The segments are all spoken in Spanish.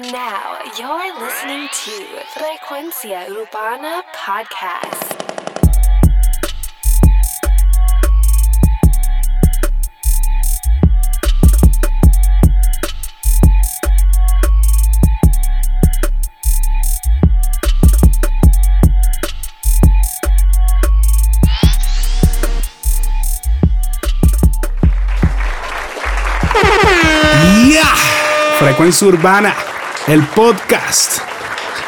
Now you're listening to Frecuencia Urbana Podcast. Frecuencia Urbana, el podcast.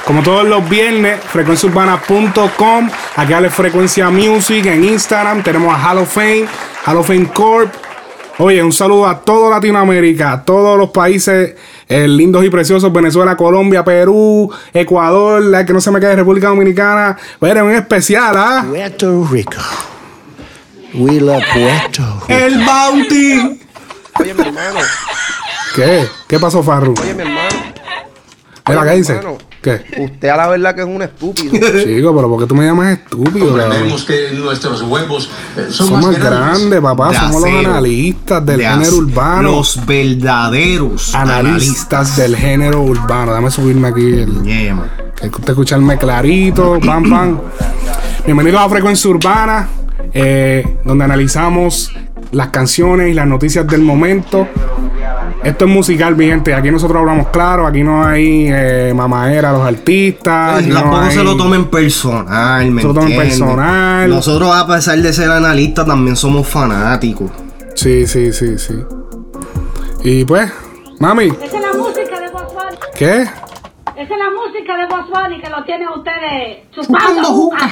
Como todos los viernes, frecuenciaurbana.com. Aquí habla Frecuencia Music en Instagram. Tenemos a Halloween, Halloween Corp. Oye, un saludo a toda Latinoamérica, a todos los países eh, lindos y preciosos: Venezuela, Colombia, Perú, Ecuador, la que no se me quede, República Dominicana. Pero en especial, ¿ah? Puerto Rico. We love Puerto Rico. El Bounty. Oye, mi hermano. ¿Qué? ¿Qué pasó, Farru? Oye, mi hermano. Mira, ¿qué dice? ¿Qué? Usted a la verdad que es un estúpido. Chico, pero ¿por qué tú me llamas estúpido? Comprendemos que nuestros huevos eh, son Somos más grandes, papá. de Somos los analistas del de género urbano. Los verdaderos analistas del género urbano. Dame subirme aquí. El, Yeah, que usted escucharme clarito. Pam, pam. Bienvenidos a Frecuencia Urbana, eh, donde analizamos las canciones y las noticias del momento. Esto es musical, mi gente. Aquí nosotros hablamos claro. Aquí no hay eh, mamaera a los artistas. no Tampoco hay- se lo tomen personal, ¿me Se lo tomen personal. Nosotros, a pesar de ser analistas, también somos fanáticos. Sí, sí, sí, sí. Y pues, mami, Esa es la música de Bunny. ¿qué? Esa es la música de Boss Bunny que lo tienen ustedes chupando juca.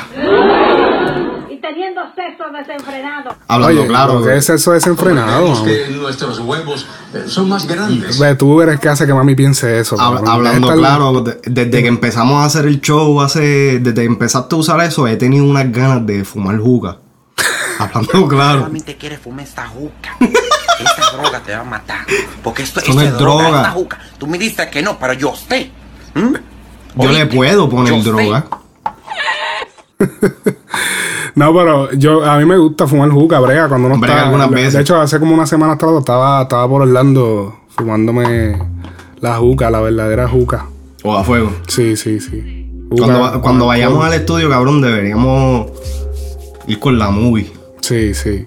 y teniendo sexo desenfrenado. Hablando Oye, claro. ¿qué es eso desenfrenado? Mami? que nuestros huevos eh, son más grandes. Ve, tú eres que hace que mami piense eso. Hab- cabrón. hablando Esta- claro, de- desde que empezamos a hacer el show, hace, desde que empezaste a usar eso, he tenido unas ganas de fumar juga. hablando claro. solamente quieres fumar esta juca. Esta droga te va a matar. Porque esto, Eso esto no es es droga, droga. esta juca. Tú me dices que no, pero yo sé. ¿Mm? Yo le puedo poner droga. No, pero yo a mí me gusta fumar juca, brega, cuando uno Brega está. algunas de- veces. De hecho, hace como una semana atrás estaba, estaba por Orlando fumándome la juca, la verdadera juca. O a fuego. Sí, sí, sí. Juca Cuando, va- cuando vayamos al estudio, cabrón, deberíamos ir con la movie. Sí, sí.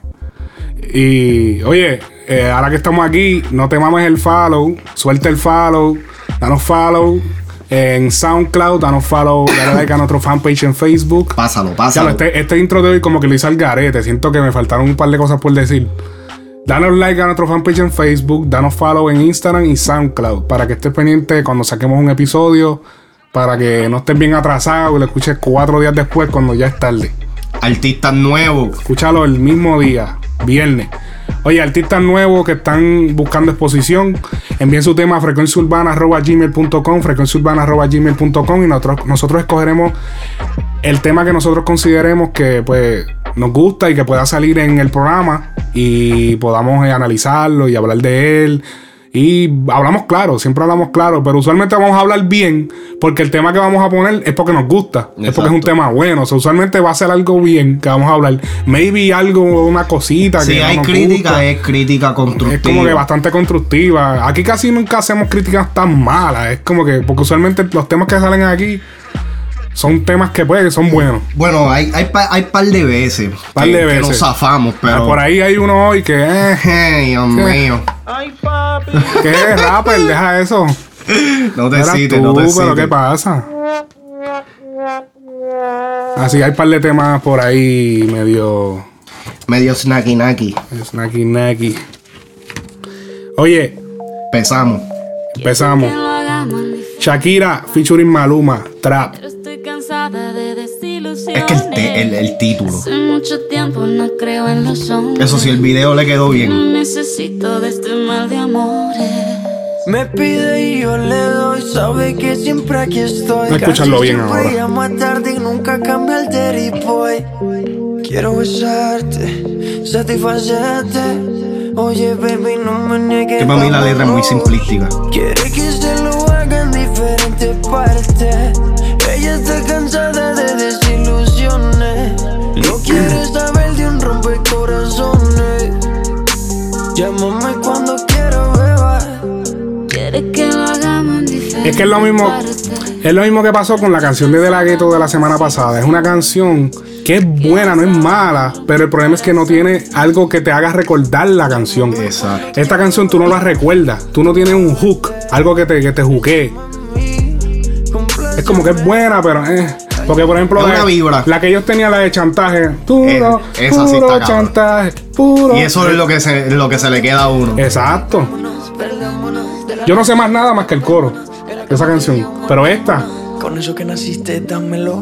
Y oye, eh, ahora que estamos aquí, no te mames el follow, suelta el follow, danos follow en SoundCloud, danos follow, dale like a nuestro fanpage en Facebook. Pásalo, pásalo. este, este intro de hoy como que lo hice al garete, siento que me faltaron un par de cosas por decir. Danos like a nuestro fanpage en Facebook, danos follow en Instagram y SoundCloud para que estés pendiente cuando saquemos un episodio, para que no estés bien atrasado y lo escuches cuatro días después cuando ya es tarde. Artistas nuevos. Escúchalo el mismo día, viernes. Oye, artistas nuevos que están buscando exposición, envíen su tema a frecuenciaurbana.gmail.com, frecuenciaurbana.gmail.com y nosotros, nosotros escogeremos el tema que nosotros consideremos que pues nos gusta y que pueda salir en el programa y podamos eh, analizarlo y hablar de él. Y hablamos claro, siempre hablamos claro, pero usualmente vamos a hablar bien porque el tema que vamos a poner es porque nos gusta, es porque es un tema bueno. O sea, usualmente va a ser algo bien que vamos a hablar. Maybe algo, una cosita Si que no hay nos crítica, gusta. es crítica constructiva. Es como que bastante constructiva. Aquí casi nunca hacemos críticas tan malas. Es como que, porque usualmente los temas que salen aquí son temas que pues, que son buenos. Bueno, hay, hay, pa- hay par de veces. Par que, de que veces. nos zafamos, pero. Ah, Por ahí hay uno hoy que, eh, Dios mío. ¿Qué es rapper? Deja eso. No te cites, no te pero cites. ¿qué pasa? Así hay un par de temas por ahí medio Medio snacky naki. snacky nacky. Oye, Pesamos. empezamos. Shakira featuring Maluma, Trap. Estoy cansada de. Es que el, te- el, el título. Hace mucho tiempo no creo en los hombres. Eso sí, el video le quedó No bien. necesito de este mal de amores. Me pide y yo le doy, sabe que siempre aquí estoy. Escucharlo bien ahora. llamo a tarde y nunca cambia el dirty boy. Quiero besarte, satisfacerte. Oye, baby, no me niegues. Que para mí la letra es muy simplística. Quiere que se lo haga en diferentes partes. Ella está cansada Es que es lo mismo. Es lo mismo que pasó con la canción de De La Ghetto de la semana pasada. Es una canción que es buena, no es mala, pero el problema es que no tiene algo que te haga recordar la canción. Exacto. Esta canción tú no la recuerdas, tú no tienes un hook, algo que te, que te juquee. Es como que es buena, pero eh. Porque por ejemplo, Es la, vibra. la que ellos tenían la de chantaje, puro, Eh, esa sí puro está chantaje, puro. Y eso es lo que se, lo que se le queda a uno. Exacto. Yo no sé más nada más que el coro esa canción. Pero esta, Con eso que naciste, dámelo.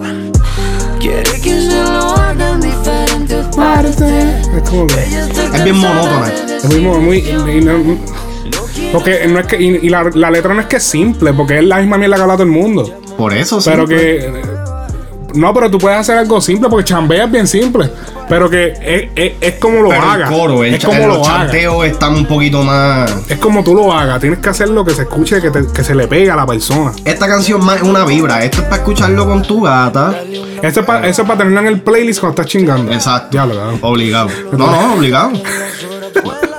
Quiere que se lo haga en diferentes partes. es como que. Es bien monótona. Es muy, muy. y no- porque no es que. Y, y la, la letra no es que es simple, porque es la misma mierda que habla todo el mundo. Por eso sí. Pero que. No, pero tú puedes hacer algo simple porque chambea es bien simple. Pero que es, es- es como lo Pero hagas. el coro, el, es como el- lo chanteos están un poquito más. Es como tú lo hagas. Tienes que hacer lo que se escuche, que, te- que se le pega a la persona. Esta canción más es una vibra. Esto es para escucharlo con tu gata. Eso es para eso es para tenerlo en el playlist cuando estás chingando. Exacto. Ya lo cabrón. Obligado. No, no, obligado.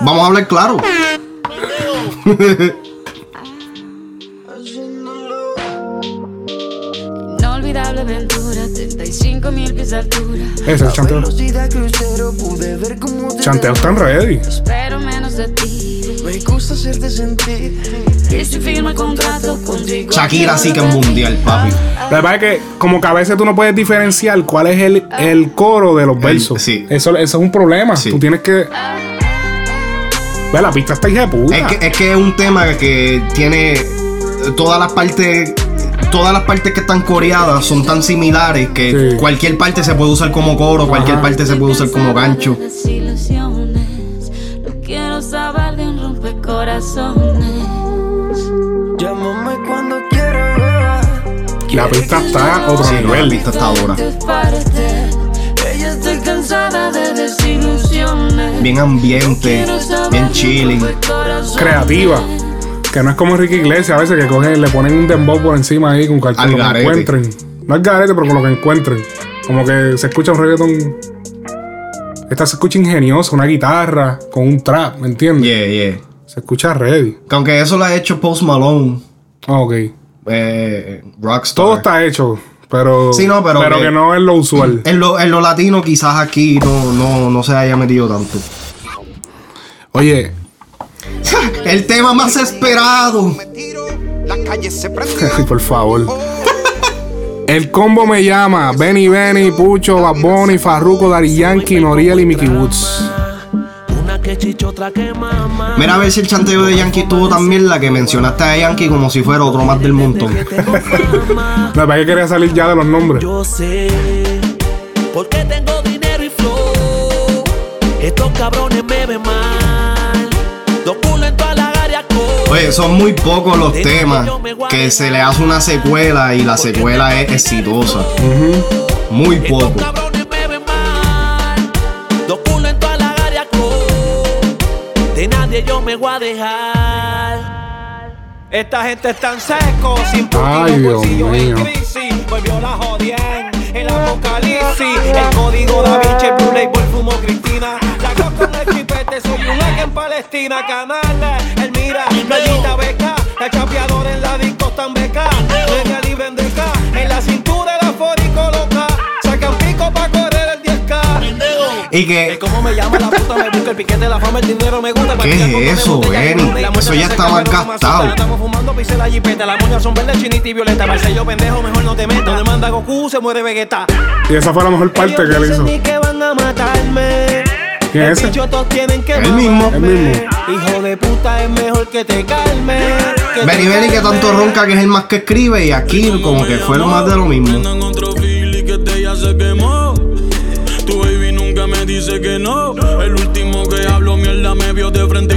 Vamos a hablar claro. Inolvidable aventura, 35 mil pies de altura. Ese es el chanteo. Velocidad crucero, pude ver cómo te Chanteo están ready. Espero menos de ti. Me gusta hacerte sentir. Y si firma el contrato contigo. Shakira sí que es mundial, papi. La verdad es que como que a veces tú no puedes diferenciar cuál es el, el coro de los versos. sí. Eso, eso es un problema. Sí. Tú tienes que... Ve, la pista está hija de puta. Es que, es que es un tema que tiene todas las partes. Todas las partes que están coreadas son tan similares que Sí. cualquier parte se puede usar como coro, cualquier parte se puede usar como gancho. Desilusiones. No quiero saber de un rompecorazones. Llámame cuando quieras, beba. La pista está a otro Sí, no, la nivel. pista está desilusiones. Bien ambiente, bien chilling. Creativa. Que no es como Ricky Iglesias a veces que cogen, le ponen un dembow por encima ahí con cual- con Al lo que encuentren. No es garete, pero con lo que encuentren. Como que se escucha un reggaeton. Esta se escucha ingeniosa, una guitarra con un trap, ¿me entiendes? Yeah, yeah. Se escucha ready. Que aunque eso lo ha hecho Post Malone, Ah, ok. eh, Rockstar. Todo está hecho, pero. Sí, no, pero Pero que- que no es lo usual. En lo, en lo latino quizás aquí no, no, no se haya metido tanto. Oye, El tema más esperado. por favor. El combo me llama. Benny Benny, Pucho, Bad Bunny, Farruko, Dari Yankee, Noriel y Mickey Woods. Mira a ver si el chanteo de Yankee tuvo también la que mencionaste a Yankee como si fuera otro más del montón. La verdad que quería salir ya de los nombres. Yo sé, porque tengo dinero y flow. Estos cabrones me ven Oye, son muy pocos los temas que se le hace una secuela y la secuela es exitosa. Muy poco. De nadie yo me voy a dejar. Esta gente es tan seco, sin Ay, Dios mío. crisis. Volvió la jodien, el apocalipsis. El código da Vinci, el Blue Label, fumo Cristina. La chipete, soy un hack en Palestina. Canales, el mira, playita beca. El chapeador en la disco tan beca. Media libre en deca. En la cintura el afórico loca. Sacan pico pa' correr el 10K. Y que. ¿Cómo me llama la puta? Me busca el piquete, la fama, el dinero me gusta. ¿Qué es eso, Benny? Eso ya más gastado. Estamos fumando, pise la jipeta. Las moñas son verdes, chinita y violeta. Marcello pendejo, mejor no te metas. Donde manda Goku, se muere Vegeta. Y esa fue la mejor parte que él hizo. Ni que van a matarme. ¿Quién es ese? Tienen que El mismo. mamarme. El mismo. Hijo de puta, es mejor que te calme. Benny Benny que tanto ronca que es el más que escribe y aquí como que fue lo más de lo mismo. que de ella se quemó. Tu baby nunca me dice que no. El último que hablo mierda me vio de frente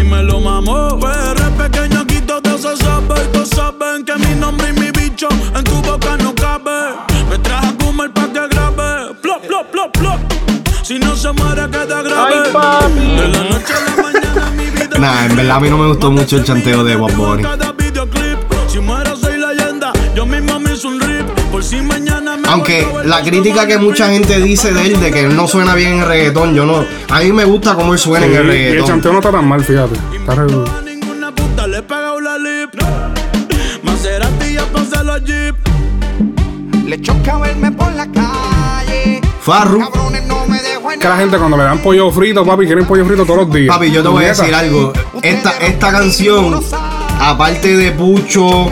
Si no se muere, queda grave. De la noche a la mañana mi vida. Nah, en verdad a mí no me gustó mucho el chanteo de Bob Bunny. Cada videoclip. Si muero, soy leyenda. Yo mismo me hice un rip. Por si mañana me Aunque la crítica que mucha gente dice de él de que él no suena bien en reggaetón, yo no. A mí me gusta cómo él suena en el y el reggaetón. chanteo no está tan mal, fíjate. Está re- puta le he pegado la lip. Maserati y la jeep. Le choca verme por la calle. Farru. Que la gente cuando le dan pollo frito, papi, quieren pollo frito todos los días. Papi, yo te voy a decir algo. Esta, esta canción, aparte de Pucho,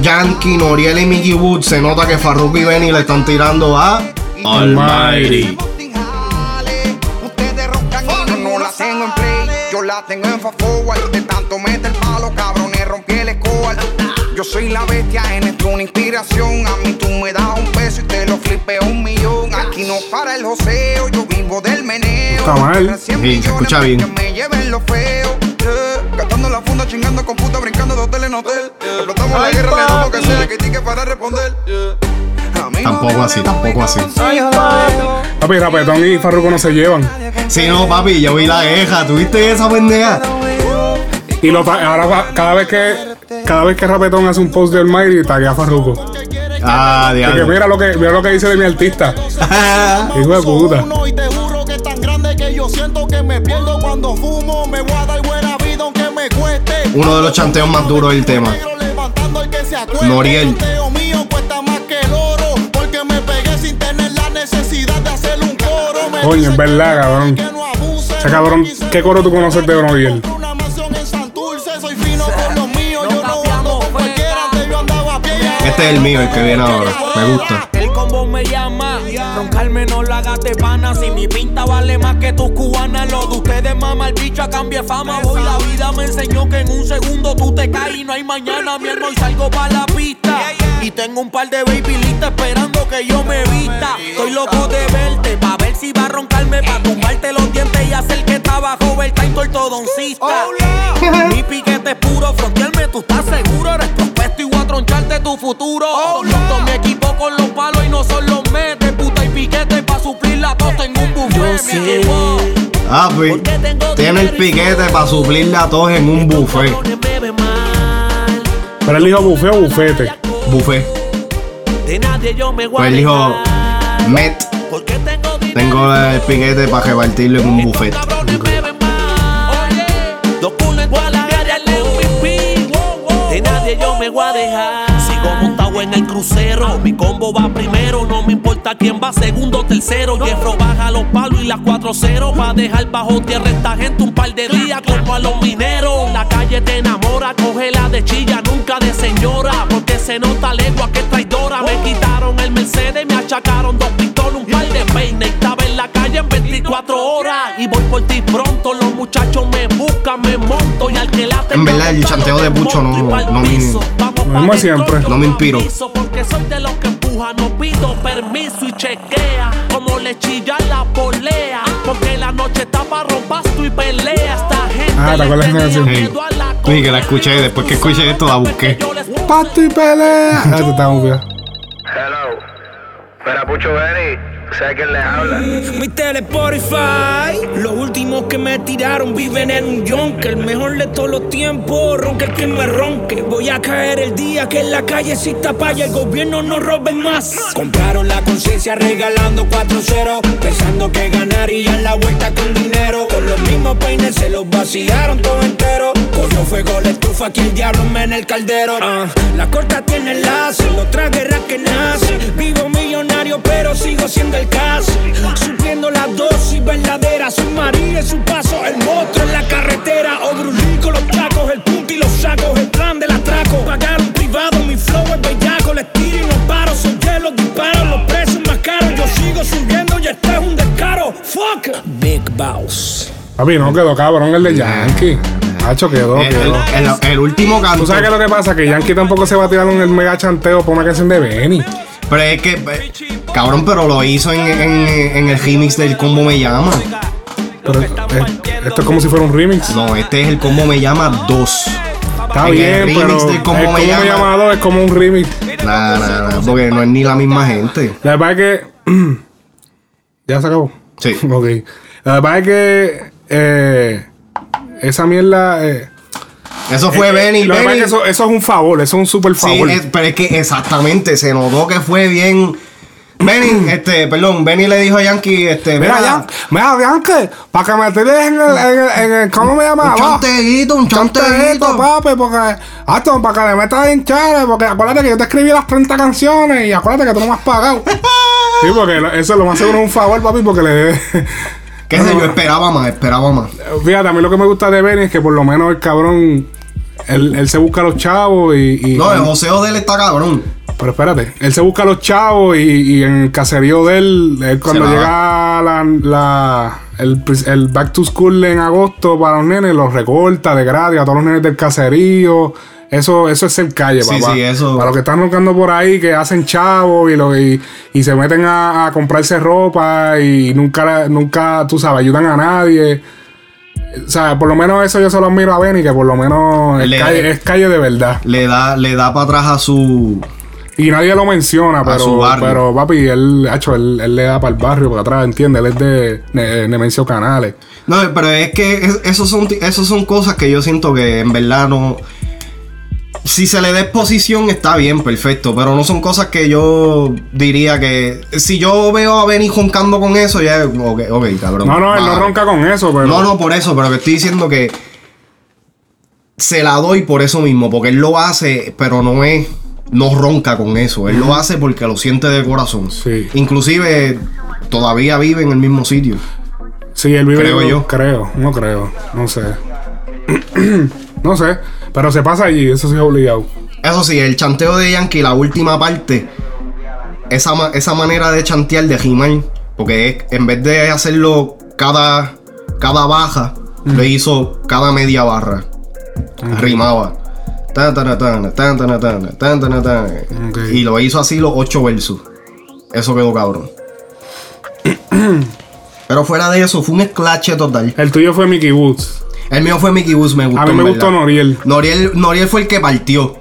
Yankee, Noriel y Mickey Wood, se nota que Farruko y Benny le están tirando a Almighty. Yo no la tengo en play, yo la tengo en fast forward. De tanto meter palo, cabrones, rompí el score. Yo soy la bestia en esto, una inspiración. A mí tú me das un peso y te lo flipeo un millón. Aquí no para el joseo, yo vivo del meneo. Está mal. Sí, se escucha bien. Me lleven lo feo. yeah. Gastando la funda, chingando con puta, brincando de hotel en hotel. Explotamos la Ay, guerra, le damos papi. que sea, que tique para responder. yeah. A mí no Tampoco así, tampoco así. Papi, Rapetón y Farruko no se llevan. Sí, no, papi, yo vi la queja. ¿Tuviste esa pendeja? Y lo ahora cada vez que cada vez que Rapetón hace un post de Almighty, taguea a Farruko. Ah, Porque diablo. mira lo que mira lo que dice de mi artista. Hijo de puta. Y te juro que es tan grande que yo siento que me pierdo cuando fumo. Me voy a dar buena vida aunque me cueste. Uno de los chanteos más duros del tema. Noriel. Coño, es verdad, cabrón. Ese cabrón, ¿qué coro tú conoces de Noriel? Este es el mío, el que viene ahora. Me gusta. El combo me llama, roncarme no la hagas de pana. Si mi pinta vale más que tus cubanas, lo de ustedes mama el bicho a cambio de fama. Voy, la vida me enseñó que en un segundo tú te caes y no hay mañana. Mi hermano, y salgo para la pista. Y tengo un par de baby listas esperando que yo me vista. Estoy loco de verte, pa' ver si va a roncarme, pa' tumbarte los dientes y hacer que trabajo el tanto ortodoncista. Mi piquete es puro, frontearme, tú estás seguro, eres tu futuro. Monto mi equipo con los palos y no son los metes, puta y piquete pa' suplir la tos, tengo un buffet, mi equipo. Papi, tiene el piquete para suplirle a todos en un buffet. Pero él dijo buffet o bufete. Buffet. Me Pues él dijo, Met. Tengo el piquete para repartirlo en un buffet. La yo me voy a dejar. En el crucero. Mi combo va primero. No me importa quién va segundo tercero. Jeffro baja los palos y las 4-0. Va a dejar bajo tierra esta gente un par de días como a los mineros. La calle te enamora. Cógela de chilla, nunca de señora. Porque se nota legua que traidora. Me quitaron el Mercedes, me achacaron dos pistolas, un par de peines. En la calle en 24 horas. Y voy por ti pronto. Los muchachos me buscan, me monto. Y al que la En verdad, el chanteo de Pucho no, no me. Como siempre. No me inspiró. Porque soy de los que empuja, no pido permiso y chequea. Como le chilla la polea. Porque la noche está para rompasto y pelea. Esta gente Ah, ¿te acuerdas de esa Sí, que la escuché. Después que escuché esto, la busqué. Pato y pelea. Ah, te está. Hello. Espera, Pucho Benny. Sé quién le habla. Mi tele Spotify, los últimos que me tiraron viven en un yonke, el mejor de todos los tiempos, ronca el que me ronque. Voy a caer el día que en la calle exista y el gobierno no robe más. Compraron la conciencia regalando 4-0, pensando que ganarían la vuelta con dinero. Con los mismos peines se los vaciaron todo entero. Cogió fuego la estufa que el diablo me en el caldero. Ah, la corta tiene enlace, otra guerra que nace. Vivo millonario, pero sigo siendo el caso. Supliendo la dosis verdadera. Soy María en su paso, el monstruo en la carretera. Obrulín con los tacos, el punto y los sacos. El plan del atraco. Pagar un privado, mi flow es bellaco. Les tiro y no paro. Son los disparos, los precios más caros. Yo sigo subiendo y este es un descaro. Fuck. Big Boss. Papi, no quedó cabrón el de Yankee. Hacho, quedó, El, quedó. el- el último canto. ¿Tú sabes qué es lo que pasa? Que Yankee tampoco se va a tirar un el mega chanteo por una canción de Benny. Pero es que, cabrón, pero lo hizo en, en- en el remix del Combo Me Llama. Pero, eh, esto es como si fuera un remix. No, este es el Combo Me Llama 2. Está En bien, el remix pero del el Combo Cómo Me Llama. llama dos es como un remix. Nah, nah, nah, porque no es ni la misma gente. La verdad es que. ¿Ya se acabó? Sí. Ok. La verdad es que. eh, esa mierda. eh, Eso fue eh, Benny. Lo que pasa Benny. es que eso, eso es un favor, eso es un super Sí, favor. es- pero es que exactamente, se notó que fue bien. Benny, este, perdón, Benny le dijo a Yankee, este, Mira, mira, Yan- mira, Yankee, para que me tires en el, en el, en el- ¿cómo me llama? Un chanteguito, un chanteguito. papi, porque, esto, para que le metas en chale, porque acuérdate que yo te escribí las 30 canciones y acuérdate que tú no me has pagado. sí, porque eso lo más seguro es un favor, papi, porque le qué sé yo, esperaba más, esperaba más. Fíjate, a mí lo que me gusta de Benny es que por lo menos el cabrón, él, él se busca a los chavos y... y- No, el joseo de él está cabrón. Pero espérate, él se busca a los chavos y, y en el caserío de él, él cuando Se llega la, la- el, el back to school en agosto para los nenes, los recorta de gratis a todos los nenes del caserío. Eso, eso es ser calle, Sí, papá. sí, eso- Para los que están roncando por ahí, que hacen chavos y, lo, y, y se meten a, a comprarse ropa y nunca, nunca, tú sabes, ayudan a nadie. O sea, por lo menos eso yo se lo admiro a Benny, que por lo menos es, Le- calle, es calle de verdad. Le da, le da para atrás a su. Y nadie lo menciona, pero, pero papi, él, hecho, él, él le da para el barrio, para atrás, ¿entiendes? Él es de Ne- Nemencio Canales. No, pero es que es- son, esos son cosas que yo siento que en verdad no. Si se le da exposición está bien, perfecto. Pero no son cosas que yo diría que. Si yo veo a Benny joncando con eso, ya. Ok, cabrón. No, no, él no ronca con eso, pero. No, no, por eso, pero que estoy diciendo que se la doy por eso mismo, porque él lo hace, pero no es, no ronca con eso, él lo hace porque lo siente de corazón. Sí. Inclusive todavía vive en el mismo sitio. Sí, él vive. Creo yo. Creo, no creo, no sé. no sé, pero se pasa allí, eso sí es obligado. Eso sí, el chanteo de Yankee, la última parte, esa, esa manera de chantear de he porque en vez de hacerlo cada, cada baja, mm. lo hizo cada media barra. Rimaba. Tan, tan, tan, okay. Y lo hizo así los ocho versos. Eso quedó cabrón. Pero fuera de eso, fue un esclache total. El tuyo fue Mickey Woods. El mío fue Mickey Woods, me gustó. A mí me gustó Noriel. Noriel, Noriel fue el que partió.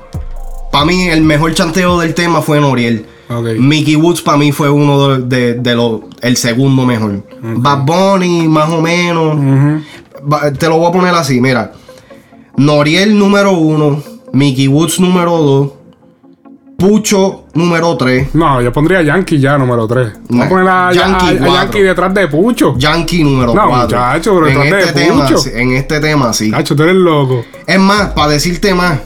Para mí, el mejor chanteo del tema fue Noriel. Mickey Woods para mí fue uno de, de- de los. El segundo mejor. Bad Bunny, más o menos. Te lo voy a poner así, mira. Noriel número uno. Mickey Woods número dos. Pucho número tres. No, yo pondría Yankee ya, número 3. Vamos a poner a, Yankee a- a cuatro. Yankee detrás de Pucho. Yankee número No, 4. muchacho, pero en detrás este de tema, Pucho. en este tema sí. Cacho, tú eres loco. Es más, para decirte más,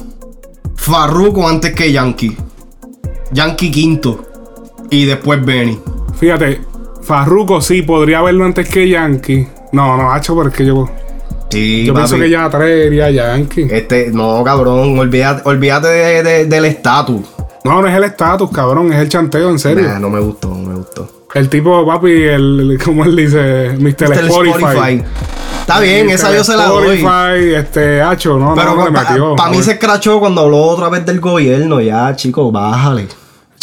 Farruko antes que Yankee. Yankee quinto. Y después Benny. Fíjate, Farruko sí podría verlo antes que Yankee. No, no, hacho, porque yo. Sí, Yo pienso papi. que ya tres iría Yankee. Este, no, cabrón, olvídate, olvídate de- de- del estatus. No, no es el estatus, cabrón, es el chanteo, en serio. Nah, no me gustó, no me gustó. El tipo, papi, el, ¿cómo él dice? Mr. Mr. Spotify. Está bien, Mr. esa yo se la doy. Spotify, este, hacho, no, Pero no, metió. para mí se escrachó cuando habló otra vez del gobierno. Ya, chico, bájale.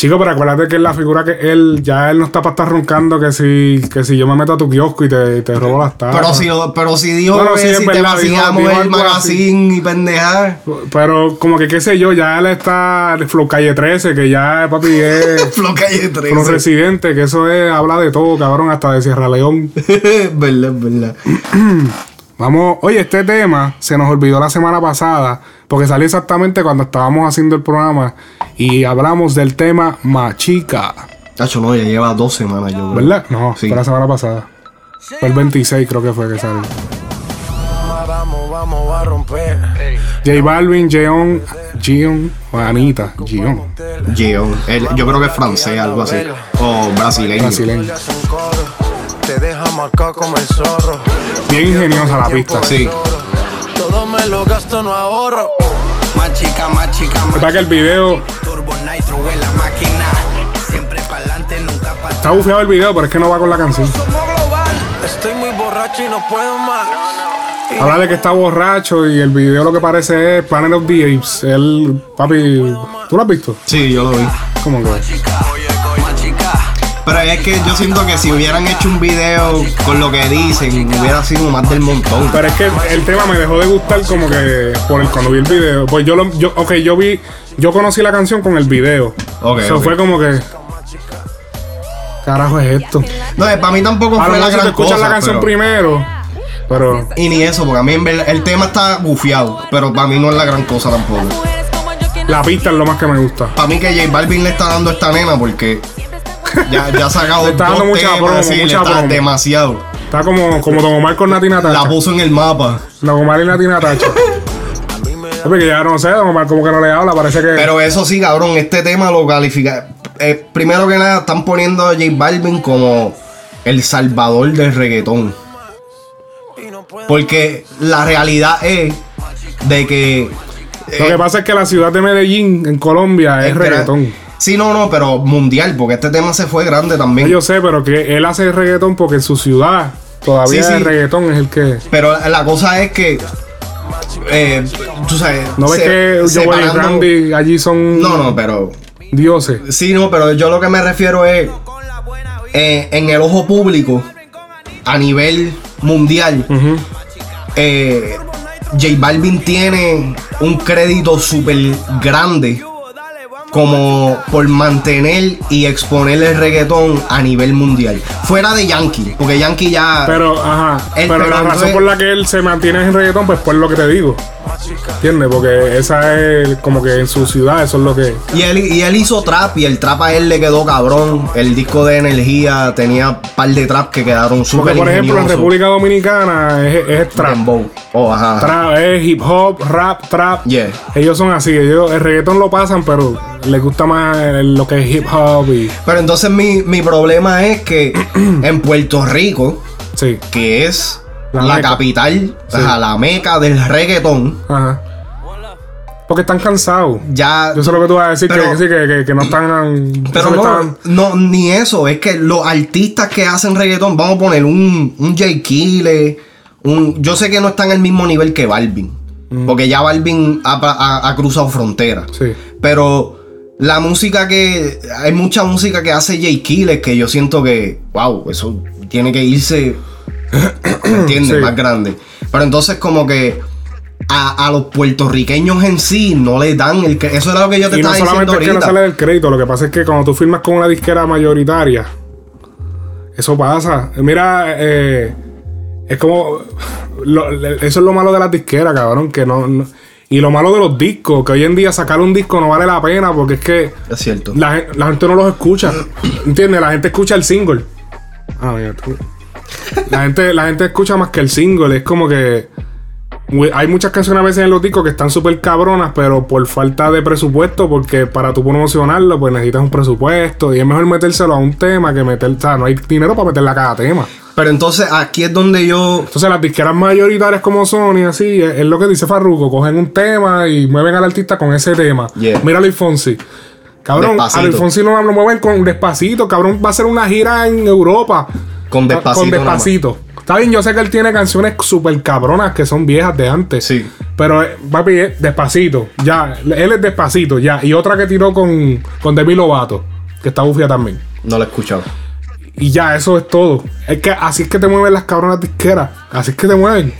Chico, pero acuérdate que es la figura que él, ya él no está para estar roncando que si, que si yo me meto a tu kiosco y te, te robo las tapas. Pero si, pero si dijo Bueno, que sí, si te verdad, vaciamos dijo el así. magazine y pendejar. Pero como que qué sé yo, ya él está Flow Calle 13, que ya papi es Flow Calle 13. Flow Residente, que eso es, habla de todo, cabrón, hasta de Sierra León. verdad, verdad. Vamos, oye, este tema se nos olvidó la semana pasada, porque salió exactamente cuando estábamos haciendo el programa y hablamos del tema Machica, Tacho, no, ya lleva dos semanas yo creo. ¿verdad? No, Sí. fue la semana pasada. Fue el 26 creo que fue que salió. Vamos, vamos a romper. J Balvin, Jeon, Gion, o Anita, Gion. Gion. Yo creo que es francés, algo así. O brasileño. Brasileño. Marcado como el zorro. Bien ingeniosa la pista. Sí. Todo me lo gasto, no ahorro. Más chica, más chica, más Está que el video, turbo nitro en la máquina. Siempre pa'lante, nunca pa' está bufeado el video, pero es que no va con la canción. Estoy muy borracho y no puedo más. Habla de que está borracho y el video lo que parece es Planet of the Apes. Él, papi, ¿tú lo has visto? Sí, yo lo vi. ¿Cómo que? Pero es que yo siento que si hubieran hecho un video con lo que dicen, hubiera sido más del montón. Pero es que el, el tema me dejó de gustar como que por el, cuando vi el video. Pues yo lo, yo, ok, yo vi, yo conocí la canción con el video. Ok, Eso fue como que. Carajo es esto. No, para mí tampoco A fue la gran te escuchas cosa. la canción pero- primero. Pero. Y ni eso, porque a mí en verdad, el tema está bufiado, pero para mí no es la gran cosa tampoco. La pista es lo más que me gusta. Para mí que J Balvin le está dando a esta nena porque Ya, ya ha sacado Le está dos dando mucha temas, promo, sí, le mucha está promo. demasiado. Está como, como Don Omar con Nati Natacha. La puso en el mapa. Don Omar y Nati Natacha. Porque ya no sé, Don Omar como que no le habla, parece que. Pero eso sí, cabrón, este tema lo califica. eh, primero que nada, están poniendo a J Balvin como el salvador del reggaetón. Porque la realidad es de que. Lo que pasa es que la ciudad de Medellín, en Colombia, es Es reggaetón. Sí, no, no, pero mundial, porque este tema se fue grande también. Yo sé, pero que él hace reggaetón porque en su ciudad todavía Sí, sí. el reggaetón es el que. Pero la cosa es que. eh, tú sabes. ¿No ves se- que y separando- Randy allí son No, no, pero. dioses? Sí, no, pero yo lo que me refiero es. eh, en el ojo público, a nivel mundial, eh, J Balvin tiene un crédito súper grande como por mantener y exponer el reggaetón a nivel mundial. Fuera de Yankee, porque Yankee ya... Pero, ajá. Pero la razón por la que él se mantiene en reggaetón, pues por lo que te digo. ¿Entiendes? Porque esa es como que en su ciudad, eso es lo que. Y él, y él hizo trap y el trap a él le quedó cabrón. El disco de energía tenía un par de trap que quedaron súper Porque, por ejemplo, en. República Dominicana es, es trap. Oh, ajá. Trap, es hip hop, rap, trap. Yeah. Ellos son así. Ellos, el reggaetón lo pasan, pero les gusta más lo que es hip hop y. Pero entonces mi, mi problema es que en Puerto Rico, que es La capital, Sí. o sea, la meca del reggaetón, Ajá. Porque están cansados. ya. Yo sé lo que tú vas a decir, Pero- que, que, que, que no están. Pero no, están- no, ni eso, es que los artistas que hacen reggaetón, vamos a poner un, un J. Kille, un, yo sé que no están al mismo nivel que Balvin, porque ya Balvin ha, ha- ha cruzado fronteras. Sí. Pero la música que. Hay mucha música que hace J. Kille que yo siento que. Wow, eso tiene que irse. ¿Me entiendes? Sí. Más grande. Pero entonces, como que. A, a los puertorriqueños en sí no le dan el. cre- Eso era lo que yo te Y no estaba solamente diciendo es que no ahorita. sale del crédito, lo que pasa es que cuando tú firmas con una disquera mayoritaria, eso pasa. Mira, eh, es como. lo- eso es lo malo de las disqueras, cabrón, que no, no- Y lo malo de los discos, que hoy en día sacar un disco no vale la pena porque es que. Es cierto. La, la gente no los escucha. ¿Entiendes? La gente escucha el single. Ah, mira, tú- La gente, la gente escucha más que el single. Es como que. Hay muchas canciones a veces en los discos que están súper cabronas, pero por falta de presupuesto, porque para tú promocionarlo, pues necesitas un presupuesto. Y es mejor metérselo a un tema que meter. O sea, no hay dinero para meterle a cada tema. Pero entonces aquí es donde yo. Entonces las disqueras mayoritarias como Sony, así, es, es lo que dice Farruko. Cogen un tema y mueven al artista con ese tema. Yeah. Mira a Luis Fonsi. Cabrón, Despacito. a Luis Fonsi lo, lo mueven con despacito. Cabrón, va a hacer una gira en Europa. Con Despacito Con despacito. Está bien, yo sé que él tiene canciones súper cabronas que son viejas de antes. Sí. Pero, eh, papi, es despacito. Ya, él es despacito, ya. Y otra que tiró con, con Demi Lovato, que está bufia también. No lo he escuchado. Y ya, eso es todo. Es que así es que te mueven las cabronas disqueras. Así es que te mueven.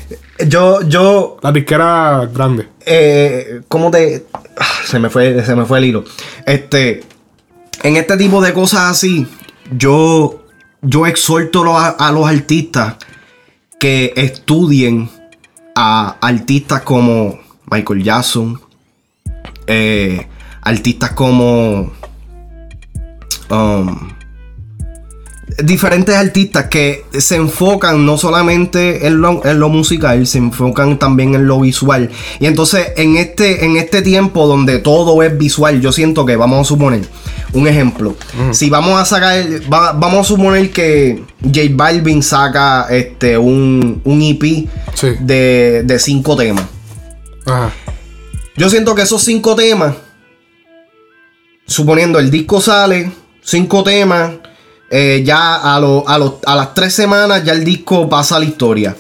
Yo, yo. Las disqueras grandes. eh, ¿Cómo te.? ah, Se me fue, se me fue el hilo. Este. En este tipo de cosas así, yo. Yo exhorto a los artistas que estudien a artistas como Michael Jackson, eh, artistas como. um, diferentes artistas que se enfocan no solamente en lo, en lo musical, se enfocan también en lo visual. Y entonces en este, en este tiempo donde todo es visual, yo siento que vamos a suponer, un ejemplo, si vamos a sacar, va- vamos a suponer que J Balvin saca este, un, un EP de, de cinco temas. Ajá. Yo siento que esos cinco temas, suponiendo el disco sale, cinco temas, eh, ya a, lo- a, a las tres semanas ya el disco pasa a la historia.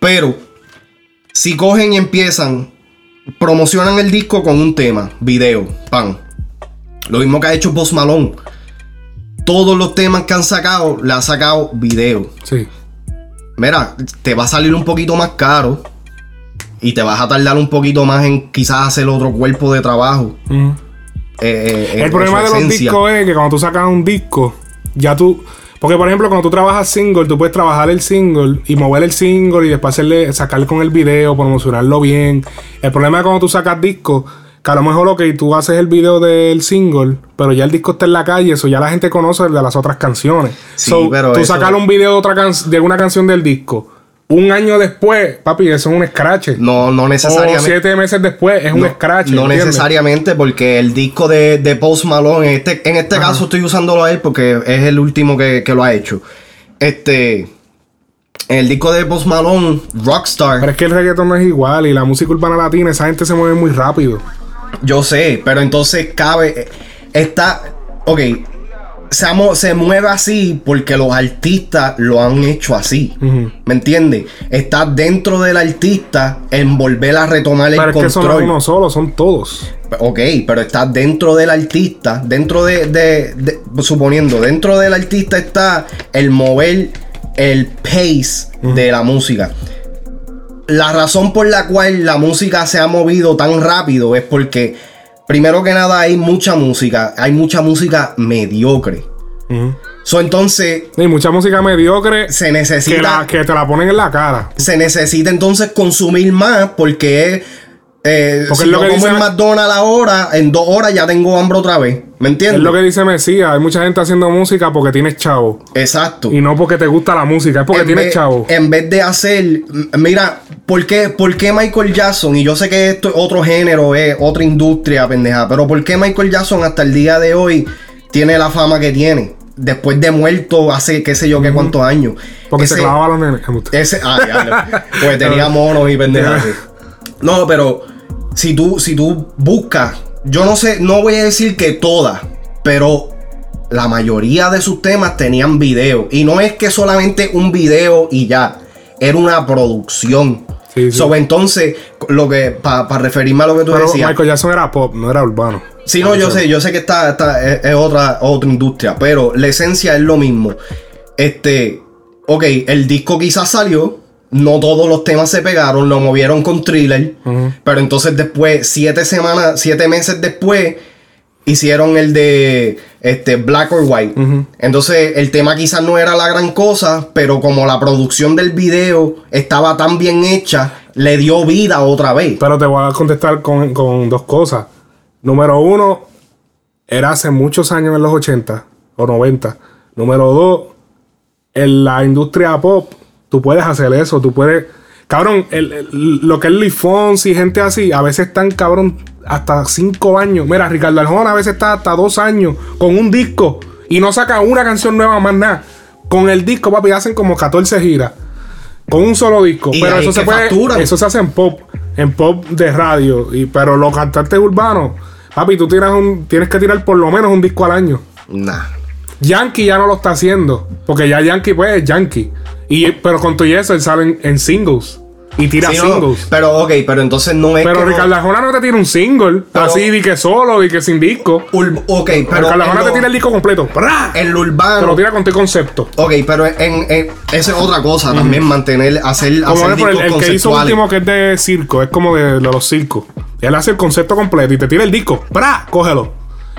Pero, si cogen y empiezan, promocionan el disco con un tema, video, pan. Lo mismo que ha hecho Post Malone. Todos los temas que han sacado, le ha sacado video. Sí. Mira, te va a salir un poquito más caro. Y te vas a tardar un poquito más en quizás hacer otro cuerpo de trabajo. Eh, eh, El problema de los discos es que cuando tú sacas un disco, ya tú. Porque, por ejemplo, cuando tú trabajas single, tú puedes trabajar el single y mover el single y después hacerle, sacarle con el video, promocionarlo bien. El problema es cuando tú sacas disco, Que a lo mejor, ok, tú haces el video del single, pero ya el disco está en la calle, eso ya la gente conoce el de las otras canciones. Sí, So, pero tú eso- sacar un video de otra can- de una canción del disco. Un año después, papi, eso es un scratch. No, no necesariamente. O siete meses después es un scratch. No ¿entiendes? necesariamente, porque el disco de, de Post Malone, en este, en este caso estoy usándolo a él porque es el último que, que lo ha hecho. Este. El disco de Post Malone, Rockstar. Pero es que el reggaetón no es igual y la música urbana latina, esa gente se mueve muy rápido. Yo sé, pero entonces cabe. eh, Está. Ok. Se, mueve así porque los artistas lo han hecho así. ¿Me entiendes? Está dentro del artista en volver a retomar el es que eso no control. uno solo, son todos. Ok, pero está dentro del artista, dentro de, de- de- suponiendo, dentro del artista está el mover el pace de la música. La razón por la cual la música se ha movido tan rápido es porque, primero que nada, hay mucha música, hay mucha música mediocre. So, entonces, Hay mucha música mediocre se que, necesita la- que te la ponen en la cara. se necesita entonces consumir más porque es. Eh, Porque si es lo yo que como dice- en McDonald's ahora, en dos horas ya tengo hambre otra vez. ¿Me entiendes? Es lo que dice Mesías. Hay mucha gente haciendo música porque tienes chavo. Exacto. Y no porque te gusta la música, es porque en tienes vez, chavo. en vez de hacer. m- Mira, ¿por qué, por qué Michael Jackson? Y yo sé que esto es otro género, es otra industria, pendeja. Pero ¿por qué Michael Jackson hasta el día de hoy tiene la fama que tiene? Después de muerto hace qué sé yo qué cuántos años. Porque se Ese- clavaba a los nenes. Ese, ah, diablo. Pues tenía monos y pendejas. así. No, pero si tú, si tú buscas, yo no sé, no voy a decir que todas, pero la mayoría de sus temas tenían video. Y no es que solamente un video y ya. Era una producción. Sí, sí. So, entonces, lo que, para referirme a lo que tú Pero decías. Michael Jackson era pop, no era urbano. Sí, no, yo sé, yo sé que está, está- es, es otra, otra industria, pero la esencia es lo mismo. Este, ok, el disco quizás salió, no todos los temas se pegaron, lo movieron con thriller, pero entonces después, siete semanas, siete meses después, hicieron el de este, Black or White. Entonces, el tema quizás no era la gran cosa, pero como la producción del video estaba tan bien hecha, le dio vida otra vez. Pero te voy a contestar con, con dos cosas. Número uno, era hace muchos años en los 80 o 90. Número dos, en la industria pop, tú puedes hacer eso, tú puedes... Cabrón, el- el- lo que es Lee Fonsi y gente así, a veces están, cabrón, hasta cinco años. Mira, Ricardo Arjona a veces está hasta dos años con un disco y no saca una canción nueva más nada. Con el disco, papi, hacen como 14 giras. Con un solo disco. Y pero eso se puede. facturan. Eso se hace en pop. En pop de radio. Y, pero los cantantes urbanos, papi, tú tiras un, tienes que tirar por lo menos un disco al año. Nah. Yankee ya no lo está haciendo. Porque ya Yankee, pues, es Yankee. Y, pero con todo y eso, él sale en, en singles. Y tira Sí, no, singles. pero ok, pero entonces no es Pero que Ricardo Arjona no te tira un single. Pero- así, di que solo, di que sin disco. Ur- ok, pero Ricardo Arjona te tira el disco completo. ¡Pra! En lo urbano. Te lo tira con tu concepto. Ok, pero en, en- esa es otra cosa también, mantener, hacer, Como hacer el, el que hizo último que es de circo, es como de, de los circos. Él hace el concepto completo y te tira el disco. ¡Pra! Cógelo.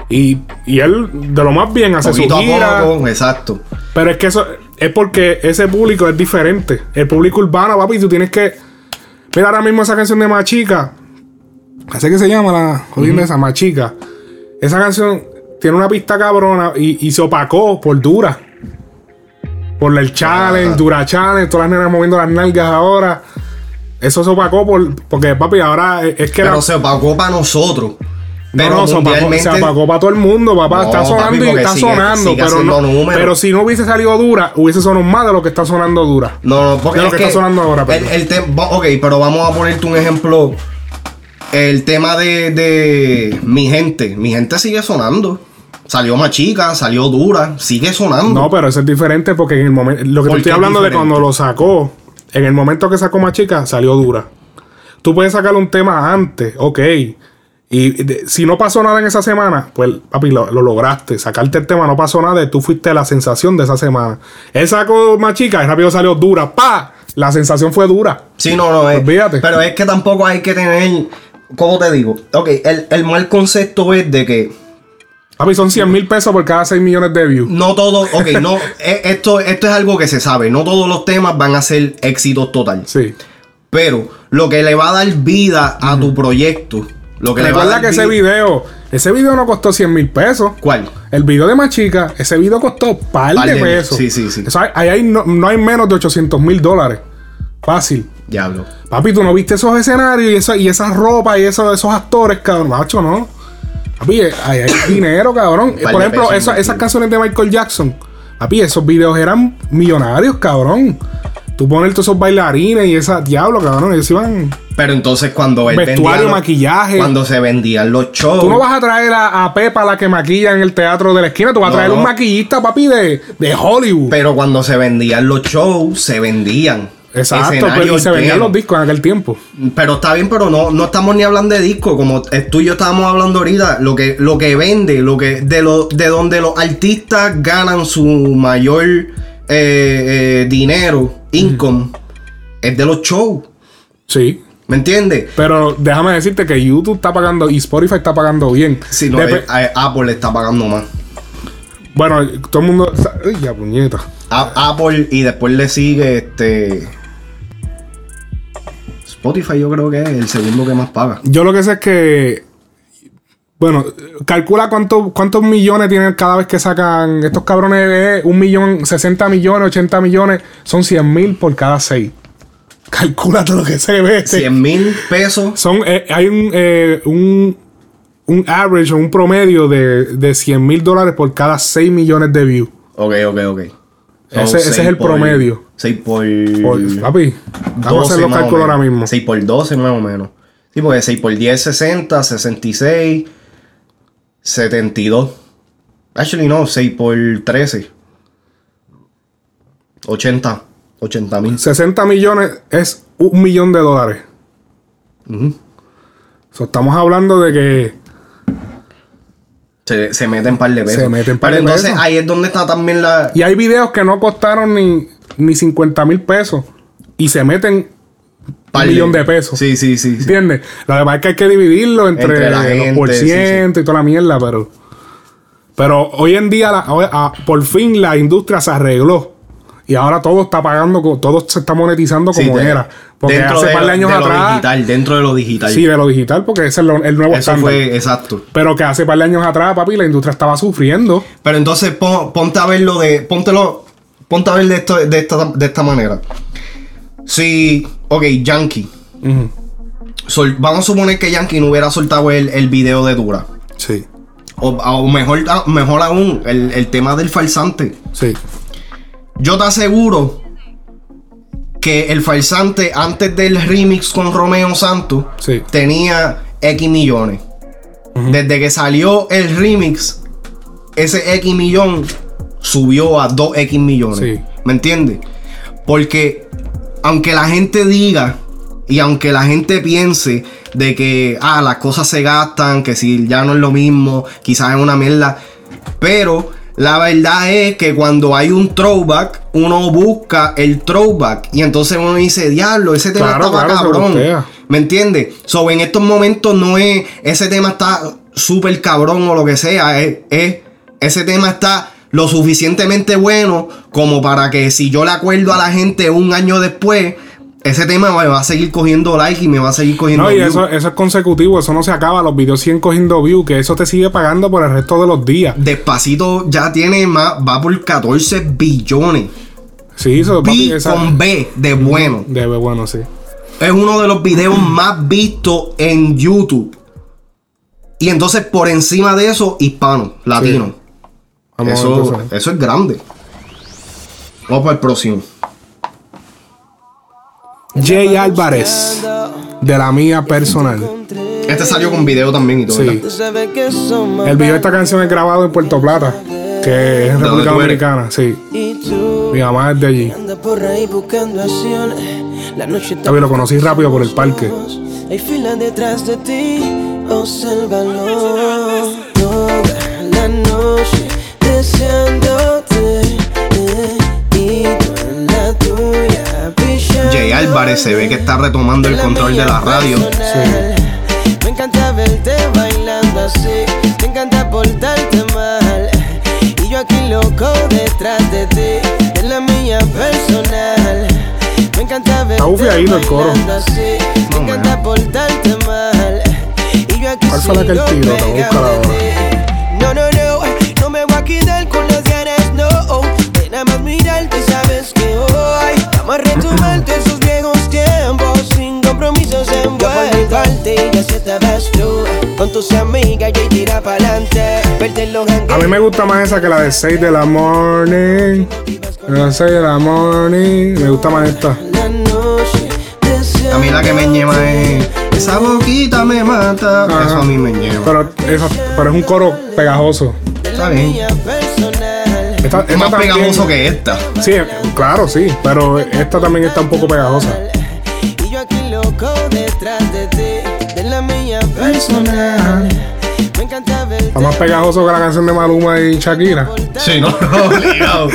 Y, y él, de lo más bien, hace su a gira. poco, exacto. Pero es que eso es porque ese público es diferente. El público urbano, papi, tú tienes que. Mira ahora mismo esa canción de Machica. Así que se llama la jodida esa, Machica. Esa canción tiene una pista cabrona y, y se opacó por dura. Por el challenge, dura challenge, todas las nenas moviendo las nalgas ahora. Eso se opacó por, porque, papi, ahora es es que Pero la- se opacó para nosotros. No, no, se apagó, mundialmente. se apagó para todo el mundo, papá. No, está papi, sonando y está sigue- sonando. sigue pero, no, pero si no hubiese salido dura, hubiese sonado más de lo que está sonando dura. No, no, porque de lo es que, está sonando ahora, el, el Ok, pero vamos a ponerte un ejemplo. El tema de, de mi gente. Mi gente sigue sonando. Salió más chica, salió dura, sigue sonando. No, pero eso es diferente porque en el momento. Lo que te ¿Por estoy hablando de cuando lo sacó, en el momento que sacó más chica, salió dura. Tú puedes sacar un tema antes, ok. Y de- si no pasó nada en esa semana, pues papi, lo, lo lograste. Sacarte el tema, no pasó nada, tú fuiste la sensación de esa semana. Él sacó más chica y rápido salió dura. ¡Pa! La sensación fue dura. Sí, no, no, es, Olvídate. Pero es que tampoco hay que tener. ¿Cómo te digo? Ok, el, el mal concepto es de que Papi, son 100 mil pesos por cada 6 millones de views. no todo. Ok, no. e- esto, esto es algo que se sabe. No todos los temas van a ser éxitos total. Sí. Pero lo que le va a dar vida a tu proyecto Lo que Recuerda que ese video, ese video no costó 100 mil pesos. ¿Cuál? El video de Machica, ese video costó par, Par de de- pesos. sí, sí, sí. Eso hay- ahí hay no, no hay menos de 800 mil dólares. Fácil. Diablo. Papi, tú no viste esos escenarios y, eso, y esas ropas y eso, esos actores, cabrón. Macho, no. Papi, ahí hay dinero, cabrón. Por ejemplo, pesos esas invertidos. canciones de Michael Jackson. Papi, esos videos eran millonarios, cabrón. Tú pones todos esos bailarines y esa diablo, cabrón. Ellos iban. Pero entonces cuando él Vestuario, vendía maquillaje. Cuando se vendían los shows. Tú no vas a traer a, a Pepa la que maquilla en el teatro de la esquina. Tú vas No, a traer no. un maquillista, papi, de, de Hollywood. Pero cuando se vendían los shows, se vendían. Exacto, pero y se vendían los discos en aquel tiempo. Pero está bien, pero no, no estamos ni hablando de disco, como tú y yo estábamos hablando ahorita, lo que, lo que vende, lo que, de lo, de donde los artistas ganan su mayor eh, eh, dinero, income, es de los shows. Sí. ¿Me entiendes? Pero déjame decirte que YouTube está pagando y Spotify está pagando bien. Si no, Dep- eh, Apple le está pagando más. Bueno, todo el mundo. Ay, ya puñeta. A- Apple y después le sigue este. Spotify, yo creo que es el segundo que más paga. Yo lo que sé es que. Bueno, calcula cuánto, cuántos millones tienen cada vez que sacan estos cabrones. eh, un millón, 60 millones, 80 millones. Son 100 mil por cada 6. Calcula todo lo que se ve. 100 mil pesos. Son, eh, hay un, eh, un, un average o un promedio de, de 100 mil dólares por cada 6 millones de views. Ok, ok, ok. Ese- ese es el por- promedio. 6 por. Por- papi, vamos a hacer los cálculos ahora mismo. 6 por 12 más o menos. Sí, porque 6 por 10 60, 66, 72. Actually no, 6 por 13. 80. 80 mil. 60 millones es un millón de dólares. So, estamos hablando de que Se, se meten par de pesos. Se meten par Pero de entonces pesos. ahí es donde está también la. Y hay videos que no costaron ni, ni 50 mil pesos. Y se meten un millón de pesos. Sí, sí, sí. sí. ¿Entiendes? Lo demás es que hay que dividirlo entre, Entre la los por sí, ciento y toda la mierda, pero. Pero hoy en día, la- ah, por fin la industria se arregló. Y ahora todo está pagando, todo se está monetizando como era. Porque dentro hace de, par de años de lo atrás. digital, dentro de lo digital. Sí, de lo digital, porque ese es lo- el nuevo Eso fue exacto. Pero que hace par de años atrás, papi, la industria estaba sufriendo. Pero entonces pon- ponte a verlo de. Póntelo. Ponte a ver de, esto, de, esta, de esta manera. Si. Ok, Yankee. Sol- vamos a suponer que Yankee no hubiera soltado el, el video de Dura. Sí. O, o mejor, ah, mejor aún, el, el tema del falsante. Sí. Yo te aseguro que el falsante antes del remix con Romeo Santos Sí. tenía X millones. Desde que salió el remix, ese X millón subió a 2X millones. Sí. ¿Me entiendes? Porque aunque la gente diga y aunque la gente piense de que ah, las cosas se gastan, que si ya no es lo mismo, quizás es una mierda, pero la verdad es que cuando hay un throwback, uno busca el throwback y entonces uno dice, diablo, ese tema Claro, estaba claro, cabrón. ¿Me entiendes? So, en estos momentos no es ese tema está súper cabrón o lo que sea, es, es- ese tema está lo suficientemente bueno como para que si yo le acuerdo a la gente un año después, ese tema me va a seguir cogiendo like y me va a seguir cogiendo No, y eso, eso es consecutivo, eso no se acaba. Los videos siguen cogiendo views, que eso te sigue pagando por el resto de los días. Despacito ya tiene más, va por 14 billones. Sí, eso, papi, B esa- con B de bueno. De bueno, sí. Es uno de los videos más vistos en YouTube. Y entonces por encima de eso, hispano, latino. Eso, eso es grande. Vamos para el próximo. Jay Álvarez, de la mía personal. Este salió con video también y todo. Sí. El video de esta canción es grabado en Puerto Plata, que es en ¿De dónde República? Dominicana, sí. Mi mamá es de allí. Papi, lo conocí rápido por el parque. Hay fila detrás de ti. Toda la noche Jay Álvarez se ve que está retomando el control de la radio. Me encanta verte bailando así. Me encanta portarte mal. Y yo aquí loco detrás de ti. Es la mía personal. Me encanta verte Está bufiadito el coro. bailando así. Me encanta portarte mal. Y yo aquí ¿Cuál fue la que él tiró? Te voy a buscar ahora. No, no, no si estabas tú con tus amigas y tira pa'lante. A mí me gusta más esa que la de 6 de la morning. La 6 de la morning. Me gusta más esta. A mí la que me ñema es. Esa boquita me mata. Eso a mí me ñema. Pero, esa- pero es un coro pegajoso. Está bien. Esta, Es más también- pegajoso que esta. Sí, claro, sí. Pero esta también está un poco pegajosa. Y yo aquí loco detrás de ti, de personal. Está más pegajoso que la canción de Maluma y Shakira. Sí, no, obligado.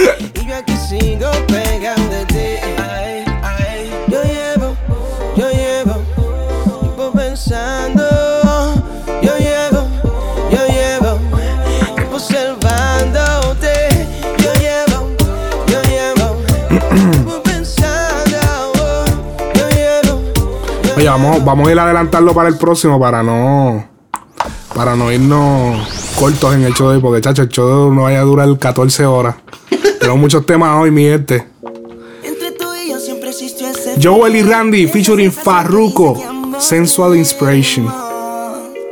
Oye, vamos, vamos a ir a adelantarlo para el próximo para no. Para no irnos cortos en el show de hoy, porque chacho, el show no vaya a durar 14 horas. Tenemos muchos temas hoy, mi gente. Entre tú y yo siempre existió ese Joel y Randy featuring Farruko, Sensual Inspiration.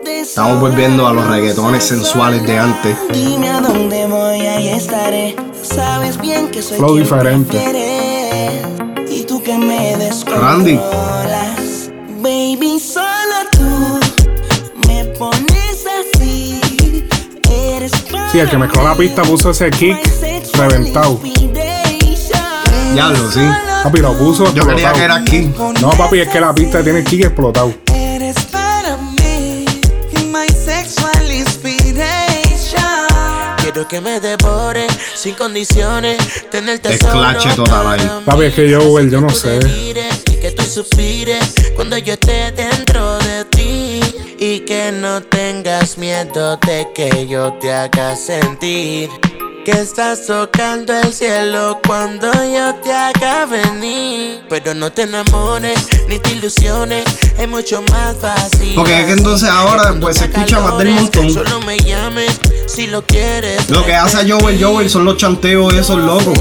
Estamos volviendo a los reggaetones sensuales de antes. Dime a dónde voy, ahí estaré. Sabes bien que soy Flow diferente. Y tú que me. Randy. Baby, solo tú me pones así. Eres Sí, el que mezcló la pista puso ese kick reventado. Diablo, sí. Papi, lo puso. Yo explotado. que era aquí. No, papi, es que la pista tiene el kick explotado. Eres para mí, my sexual inspiration. Quiero que me devore sin condiciones, tenerte Esclache solo total ahí. Papi, es que Joel, yo no sé. Suspires cuando yo esté dentro de ti y que no tengas miedo de que yo te haga sentir que estás tocando el cielo cuando yo te haga venir pero no te enamores ni te ilusiones es mucho más fácil Porque es que entonces ahora pues se escucha más del montón. solo me llames si lo quieres Lo que hace Joel Joel son los chanteos esos locos.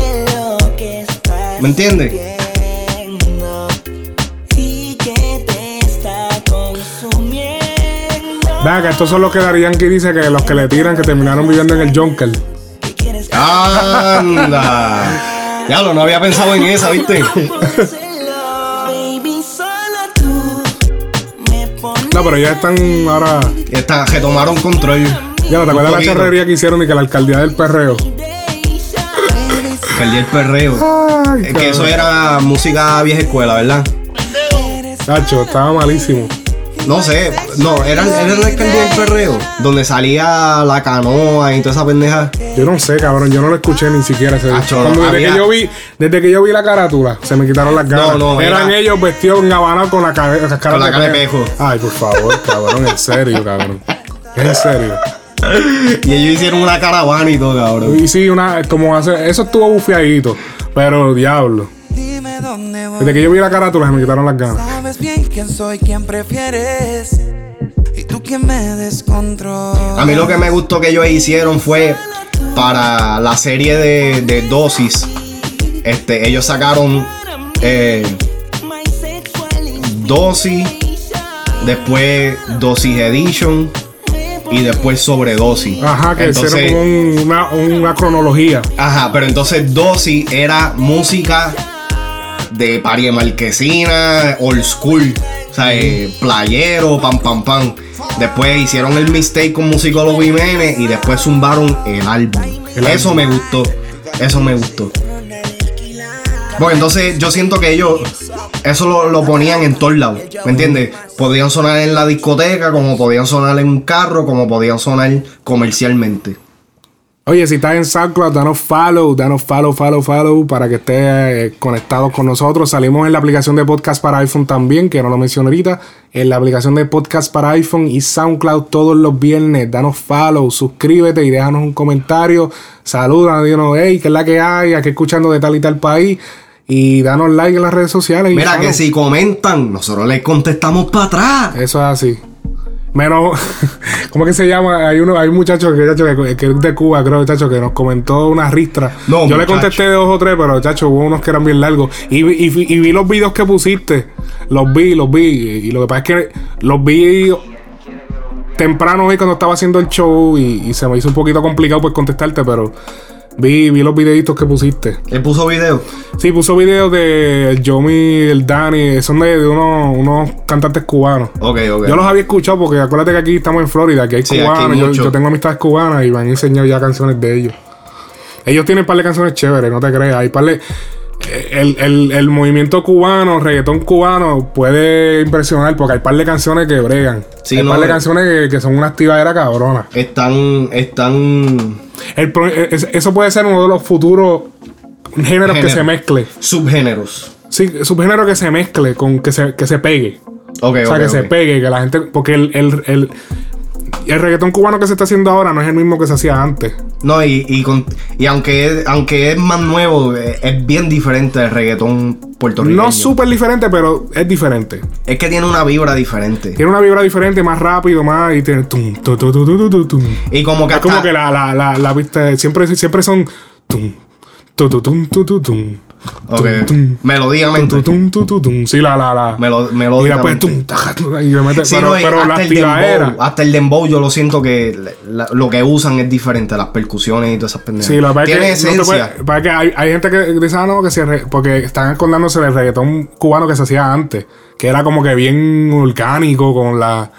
¿Me entiendes? Venga, que estos son los que Darían que dice que los que le tiran que terminaron viviendo en el Junker. Anda. Diablo, no había pensado en esa, ¿viste? No, pero ya están ahora. Esta, retomaron control. Ya, ¿te acuerdas la poquito. charrería que hicieron y que la alcaldía del perreo? Perdí el perreo. Ay, Es que eso era música vieja escuela, ¿verdad? Nacho, estaba malísimo. No sé, no, era, era la alcaldía del perreo. Donde salía la canoa y toda esa pendeja. Yo no sé, cabrón, yo no lo escuché ni siquiera ese Acho, Cuando desde, había- que yo vi, desde que yo vi la carátula, se me quitaron las ganas. No, no, Eran era- ellos vestidos en Habana con la, cabe- las caras Con la cara de pejo. Ay, por favor, cabrón, en serio, cabrón. En serio. Y ellos hicieron una caravana y todo, cabrón. Y sí, una, como hace, eso estuvo bufiadito, pero diablo. Dime dónde voy. Desde que yo vi la carátula se me quitaron las ganas. Sabes bien quién soy, quién prefieres. Y tú quién me descontrola. A mí lo que me gustó que ellos hicieron fue para la serie de, de Dosis. Este, ellos sacaron eh, Dosis, después Dosis Edition y después Sobredosis. Ajá, que Entonces- hicieron como un- una, una cronología. Ajá, pero entonces Dosis era música de Pari de Marquesina, old school, o sea, eh, playero, pam, pam, pam. Después hicieron el mistake con Musicólogo Jiménez y después zumbaron el álbum. eso me gustó, eso me gustó. Bueno, entonces yo siento que ellos eso lo, lo ponían en todos lados, ¿me entiendes? Podían sonar en la discoteca, como podían sonar en un carro, como podían sonar comercialmente. Oye, si estás en SoundCloud, danos follow, danos follow, follow, follow para que estés eh, conectados con nosotros. Salimos en la aplicación de podcast para iPhone también, que no lo mencioné ahorita. En la aplicación de podcast para iPhone y SoundCloud todos los viernes. Danos follow, suscríbete y déjanos un comentario. Saluda, dinos, hey, ¿qué es la que hay? Aquí escuchando de tal y tal país. Y danos like en las redes sociales. y Mira que follow. si comentan, nosotros les contestamos para atrás. Eso es así. Menos, ¿cómo que se llama? Hay uno, hay un muchacho que, chacho, que, que es de Cuba, creo, chacho, que nos comentó una ristra. No, Yo le contesté de dos o tres, pero chacho, hubo unos que eran bien largos. Y, y, y vi los videos que pusiste. Los vi, los vi. Y lo que pasa es que los vi temprano hoy cuando estaba haciendo el show y, y se me hizo un poquito complicado pues contestarte, pero vi, vi los videitos que pusiste. ¿Él puso video? Sí, puso videos de el Yomi, el Dani, son de, de unos, unos cantantes cubanos. Ok, ok. Yo los había escuchado porque acuérdate que aquí estamos en Florida, que hay Sí, aquí hay cubanos. yo, tengo amistades cubanas y me han enseñado ya canciones de ellos. Ellos tienen un par de canciones chéveres, no te creas. Hay par de- El, el- el movimiento cubano, reggaetón cubano, puede impresionar porque hay par de canciones que bregan. Sí, hay no, par de eh. canciones que, que son una activadera cabrona. Están. Están. El es- eso puede ser uno de los futuros géneros que se mezcle. Subgéneros. Sí, subgénero que se mezcle, con que se, que se pegue. Ok, o sea, ok, que se pegue, que la gente. Porque el, el, el, el reggaetón cubano que se está haciendo ahora no es el mismo que se hacía antes. No, y, y, con- y aunque, es, aunque es más nuevo, eh, es bien diferente del reggaetón puertorriqueño. No súper diferente, pero es diferente. Es que tiene una vibra diferente. Tiene una vibra diferente, más rápido, más. Y tiene. tum, tum. Y como que Es como que la, la, la, la vista. Siempre, siempre son. tum. Tum, tum. Tu, tum, tu, tu, tum. Sí, la, la, la. Melo- y melódicamente. después tum, taja, tum, y le mete- Sí, pero, no, y pero la hasta, el dembow, hasta el dembow yo lo siento que la- lo que usan es diferente, las percusiones y todas esas pendejas. Sí, que pasa Tiene es que, no puede- es que hay, hay gente que dice, ah, no, que re- porque están acordándose del reggaetón cubano que se hacía antes, que era como que bien orgánico, con la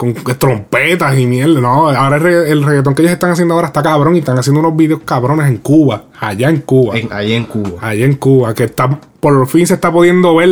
con trompetas y mierda, no, ahora el, re- el reggaetón que ellos están haciendo ahora está cabrón y están haciendo unos videos cabrones en Cuba, allá en Cuba. allá en Cuba. Allá en Cuba, que está por fin se está pudiendo ver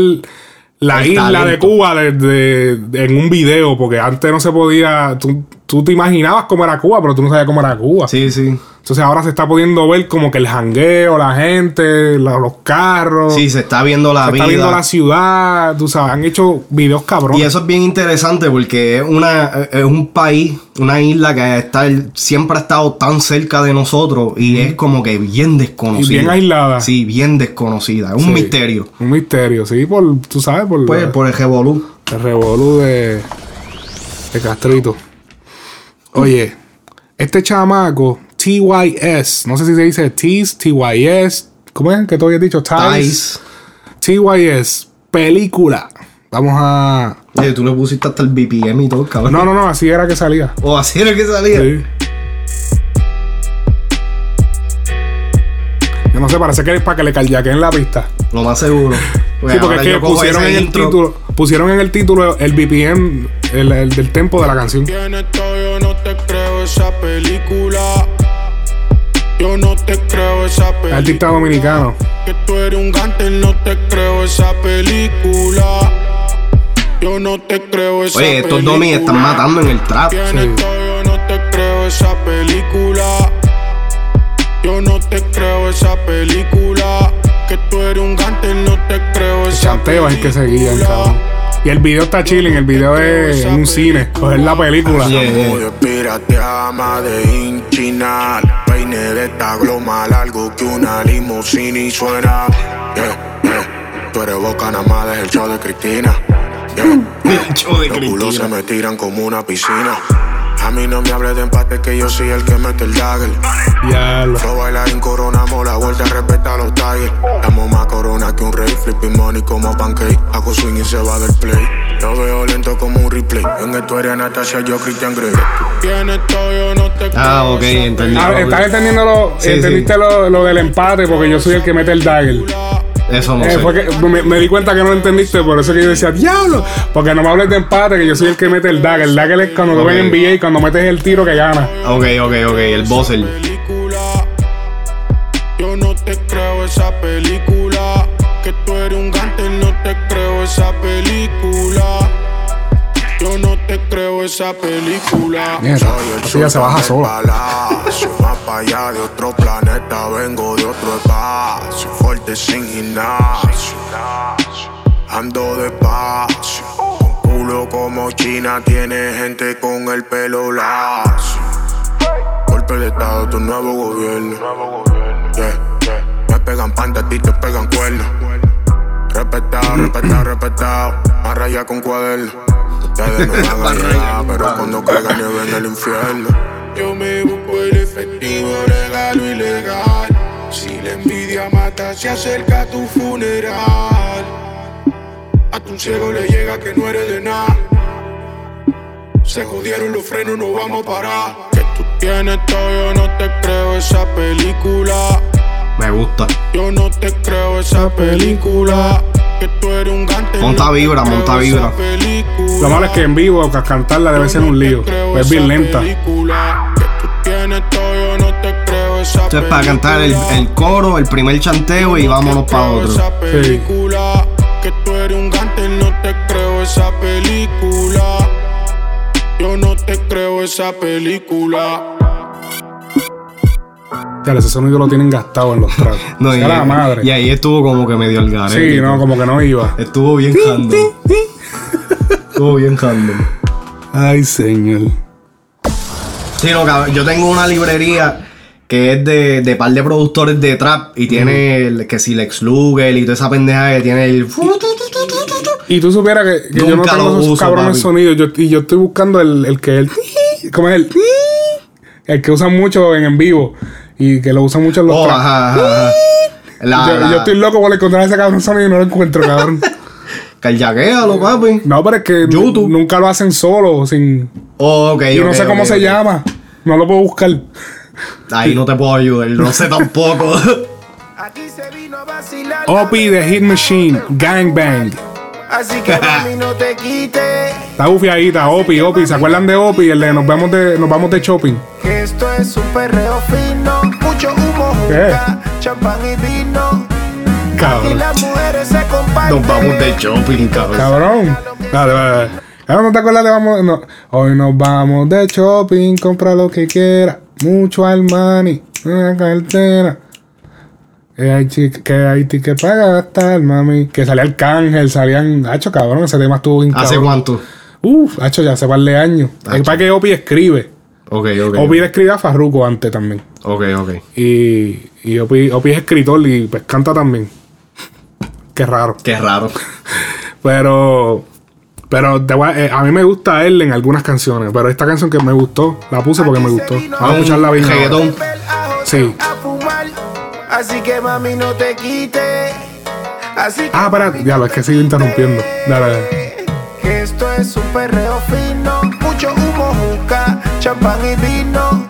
la El isla de. Cuba desde en un video, porque antes no se podía, tú, tú te imaginabas cómo era Cuba, pero tú no sabías cómo era Cuba. Sí, sí. Entonces ahora se está pudiendo ver como que el jangueo, la gente, la- los carros. Sí, se está viendo la se vida. está viendo la ciudad, tú sabes, han hecho videos cabrones. Y eso es bien interesante porque es una es un país, una isla que está, siempre ha estado tan cerca de nosotros y es como que bien desconocida. Y bien aislada. Sí, bien desconocida. Es un Sí. misterio. Un misterio, sí, por, tú sabes, por, Pues la- por el revolú. el revolú de, de Castrito. Oye, este chamaco, TYS, no sé si se dice T's, TYS, ¿cómo es que tú habías dicho? Ties. TYS, película. Vamos a. Oye, tú le pusiste hasta el BPM y todo, cabrón. No, no, no, así era que salía. O así era que salía. Sí. Yo no sé, parece que es para que le carjaquen la pista. Lo más seguro. Pues sí, porque ahora es que pusieron en el título, pusieron en el título el BPM, el, el del tempo de la canción. Tienes todo, yo no te creo esa película. Yo no te creo esa película. Artista dominicano. Que tú eres un gante, no te creo esa película. Yo no te creo esa Oye, estos película. domis están matando en el trap. Todo, yo no te creo esa película. Yo no te creo esa película. Que tú eres un gante, no te creo El esa chanteo es el que seguía, cabrón. Y el video está chilling, el video es en un cine, coger la película. Muy pirateama de inchinal Peine de esta gloma largo que una limusina y suena. Yeah, yeah. Tú eres boca nada más desde el show de Cristina. Yeah. Los culos se me tiran como una piscina A mí no me hables de empate que yo soy el que mete el dagger Diablo. Yo bailarín coronamos la vuelta, respeta a los tigers Damos más corona que un rey, flipping money como pancake Hago swing y se va del play Lo veo lento como un replay En esto eres Natasha, yo Christian Grey Tienes todo, yo no te Ah, ok, entendí. Ah, ¿Estás entendiendo lo, Sí, entendiste Lo, lo del empate? Porque yo soy el que mete el dagger. Eso no Eh, sé. fue que me, me di cuenta que no lo entendiste, por eso que yo decía, diablo, porque no me hables de empate, que yo soy el que mete el dagger. El dagger es cuando tú Ok. ves en NBA, cuando metes el tiro que gana. Ok, ok, ok. El buzzer. Yo no te creo esa película. Que tú eres un gante, no te creo esa película. Yo no te creo esa película. Mierda, Soy el así ya se baja sol sola. Para allá de otro planeta, vengo de otro espacio. Fuerte sin gimnasio. Ando despacio. Con culo como China, tiene gente con el pelo lacio. Golpe de estado, tu nuevo gobierno. Yeah, yeah. Me pegan panta, a ti te pegan cuernos. Respetado, respetado, respetado. A raya con cuaderno. Ustedes no van allá, pero cuando caiga nieve en el infierno. Yo me busco el efectivo, regalo ilegal. Si la envidia mata, se acerca a tu funeral. A tu ciego le llega que no eres de nada. Se jodieron los frenos, no vamos a parar. Que tú tienes todo, yo no te creo esa película. Me gusta. Yo no te creo esa película. Que. Monta vibra, monta vibra. Lo malo es que en vivo ca- cantarla debe ser un lío. Es bien lenta. película. Que tú tienes todo, yo no te creo esa Esto es para cantar el, el coro, el primer chanteo y vámonos para otro. película. Que tú eres un gante, no te creo esa película. Yo no te creo esa película. Ya, ese sonido lo tienen gastado en los tracks. No, y, Sea la madre. y ahí estuvo como que medio el garete. Sí, no, como que no iba. Estuvo bien random. estuvo bien random. Ay, señor. Sí, no, cabrón, yo tengo una librería que es de, de par de productores de trap y tiene el- que si Lex Luger y toda esa pendeja que tiene el... Y tú supieras que, que yo no tengo esos uso, cabrones sonidos. Yo, y yo estoy buscando el, el que el. ¿Cómo es el? El que usan mucho en, en vivo. Y que lo usan mucho en los Oh, tracks. ajá, ajá, ajá. La- yo, la- yo estoy loco por encontrar ese cabrón sonido y no lo encuentro, cabrón. Callaquéalo, papi. No, pero es que YouTube. nunca lo hacen solo, sin. Oh, ok, y no sé cómo se llama. No lo puedo buscar. Ahí no te puedo ayudar, no sé tampoco. Opi de Hit Machine, Gangbang. Así que mami no te quites. Está bufiadita, Opi, Opi. ¿Se acuerdan de Opi? El de nos vamos de, nos vamos de shopping. Que esto es un perreo fino. Mucho humo, champán y vino. Y Cabrón. las mujeres se comparten. Nos vamos de shopping, cabrón. Cabrón. Dale, dale, dale. Cabrón, ¿No te acuerdas de vamos? no. Hoy nos vamos de shopping, compra lo que quiera. Mucho Armani, una cartera. Que hay, chi- que para gastar, mami. Que salía el cángel, salían. Hacho, cabrón, ese tema estuvo bien ¿Hace cuánto? Uf, hacho, ya hace par de años. Es para que Opi escribe. Ok, ok. Opi le escribe a Farruko antes también. Ok, ok. Y, y Opi, Opi es escritor y pues canta también. Qué raro. Qué raro. Pero. Pero te voy a, eh, a mí me gusta él en algunas canciones. Pero esta canción que me gustó, la puse porque me gustó. Vamos a escucharla bien. Reggaetón. Sí. Así que mami no te quites. Así que Ah, espera, ya lo es que sigo interrumpiendo. Dale, dale. Que esto es un perreo fino, mucho humo, juca, champán y vino.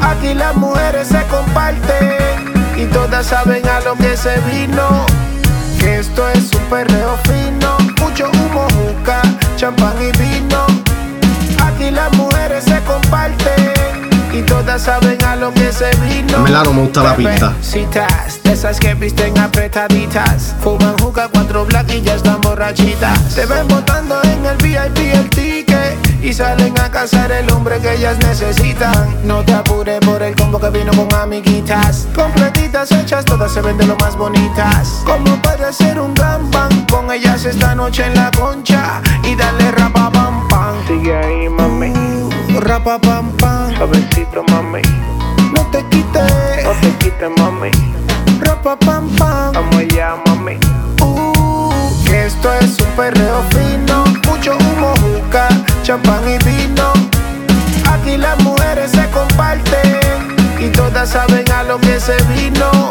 Aquí las mujeres se comparten y todas saben a lo que se vino. Que esto es un perreo fino, mucho humo, juca, champán y vino. Aquí las mujeres se comparten y todas saben a lo que se vino. En verdad no me gusta la pista. Citas, de esas que visten apretaditas. Fuman juca, cuatro black y ya están borrachitas. Te ven botando en el VIP el ticket. Y salen a cazar el hombre que ellas necesitan. No te apures por el combo que vino con amiguitas. Completitas hechas, todas se ven de lo más bonitas. Como puede ser un gran pan con ellas esta noche en la concha. Y dale rapa pam pam. Sigue ahí, mami. Rapa pam pam. Suavecito, mami. No te quites. No te quites, mami. Rapa pam pam. Vamos allá, mami. Uh, que esto es un perreo fino. Mucho humo, juca, champán y vino. Aquí las mujeres se comparten y todas saben a lo que se vino.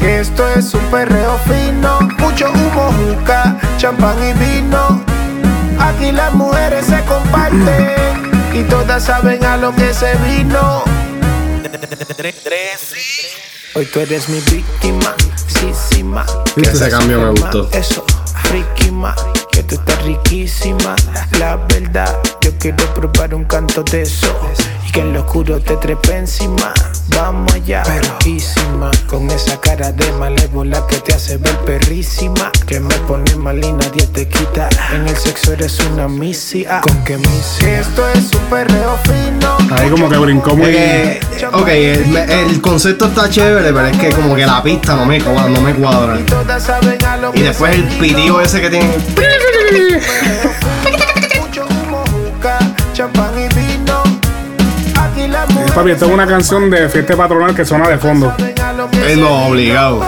Que esto es un perreo fino. Mucho humo, juca, champán y vino. Aquí las mujeres se comparten y todas saben a lo que se vino. Hoy tú eres mi víctima, sí, sí, ma. Viste, ese cambio me gustó. Eso, friki, ma. Que tú estás riquísima. La verdad, yo quiero probar un canto de eso. Y que en lo oscuro te trepe encima. Vamos allá, perrísima. Con esa cara de malévola que te hace ver perrísima. Que me pone mal y nadie te quita. En el sexo eres una misia. Con que misia. Esto es un perreo fino. Ahí como que brincó muy. Eh, ok, el, el concepto está chévere, pero es que como que la pista no me, cuadra- no me cuadra. Y después el pidió ese que tiene. Champán y vino. Aquí Papi, esto es una canción de fiesta patronal que suena de fondo. Es no, obligado.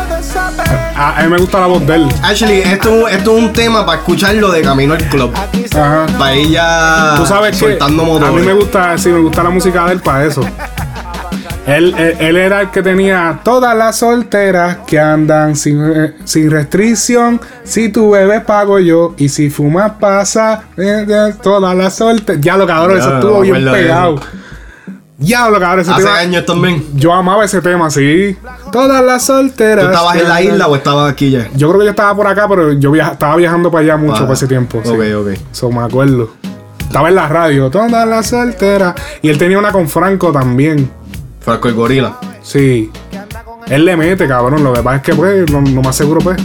A, a mí me gusta la voz de él. Actually, esto, esto es un tema para escucharlo de camino al club. Ajá. Para ella Tú sabes que soltando a mí me gusta, sí, me gusta la música de él para eso. Él, él, él era el que tenía todas las solteras que andan sin, eh, sin restricción. Si tu bebé pago yo y si fumas pasa. eh, eh, todas las solteras. Ya lo cabrón, Ya, eso estuvo bien pegado. Ya lo cabrón, ese Hace tema. años también. Yo amaba ese tema, sí. Todas las solteras. ¿Tú estabas en la isla o estabas aquí ya? Yo creo que yo estaba por acá, pero yo viaja- estaba viajando para allá mucho por ese tiempo. sí. ok, ok. Eso me acuerdo. Estaba en la radio, todas las solteras. Y él tenía una con Franco también. Franco el gorila. Sí. Él le mete, cabrón. Lo que pasa es que, pues, lo, lo más seguro, pues.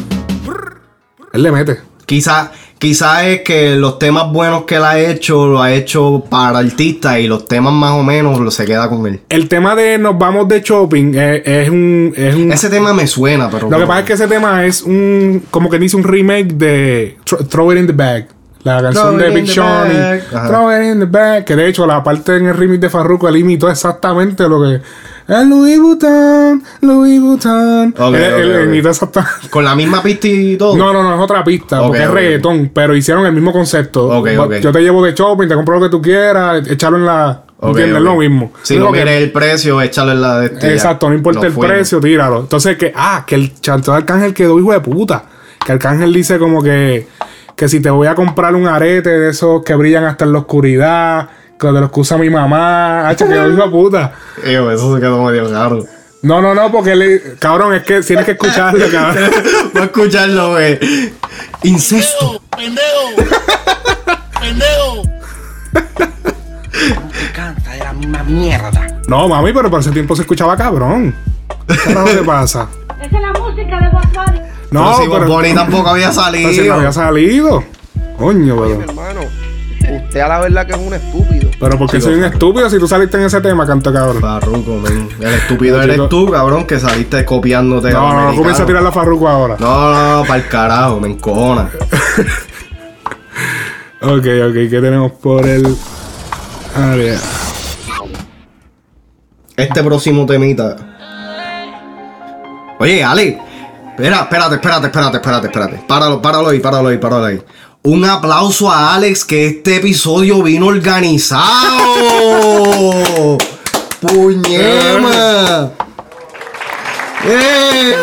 Él le mete. Quizá, quizá es que los temas buenos que él ha hecho, lo ha hecho para artistas y los temas más o menos lo se queda con él. El tema de nos vamos de shopping es, es un, es un. Ese tema me suena, pero. Lo que pasa es que ese tema es un. Como que dice un remake de Thr- Throw It in the Bag. La canción de Big Sean. y bag. Ajá. Throw It in the Bag. Que de hecho, la parte en el remix de Farruko, él imitó exactamente lo que. El Louis Vuitton, Louis Vuitton. Ok, él, él ok, ok. imitó exactamente. Con la misma pista y todo. No, no, no, es otra pista, porque es reggaetón, pero hicieron el mismo concepto. Yo te llevo de shopping, te compro lo que tú quieras, echarlo en la. Ok, ¿Entiendes? ok. Lo mismo. Si Digo no mires el precio, échale en la de este. Exacto, no importa el fuimos. precio, tíralo. Entonces que, ah, que el chanto de Arcángel quedó hijo de puta. Que Arcángel dice como que, que si te voy a comprar un arete de esos que brillan hasta en la oscuridad, que de los que usa mi mamá, hacho, quedó hijo de puta. Eso se quedó medio raro. No, no, no, porque le, cabrón, es que tienes que escucharlo, cabrón. Voy a escucharlo, güey. Incesto. Canta de la misma mierda. No, mami, pero por ese tiempo se escuchaba cabrón. ¿Qué carajo te pasa? Esa es la música de Bunny. No, Pero si Bob Bunny tampoco había salido. Pero si no había salido. Coño, pero. Hermano, usted a la verdad que es un estúpido. Pero porque Chico, soy un estúpido si tú saliste en ese tema, canto cabrón. Farruko, men. El estúpido No, eres chico. tú, cabrón, que saliste copiándote. No, no, no comienza a tirar la farruco ahora. No, no, no, para el carajo, me encojona. Ok, ok, ¿qué tenemos por el área? Este próximo temita. Oye, Ale. Espera, espérate, espérate, espérate, espérate, espérate. Páralo, páralo ahí, páralo ahí, páralo ahí. Un aplauso a Alex que este episodio vino organizado. Puñema. ¡Eh!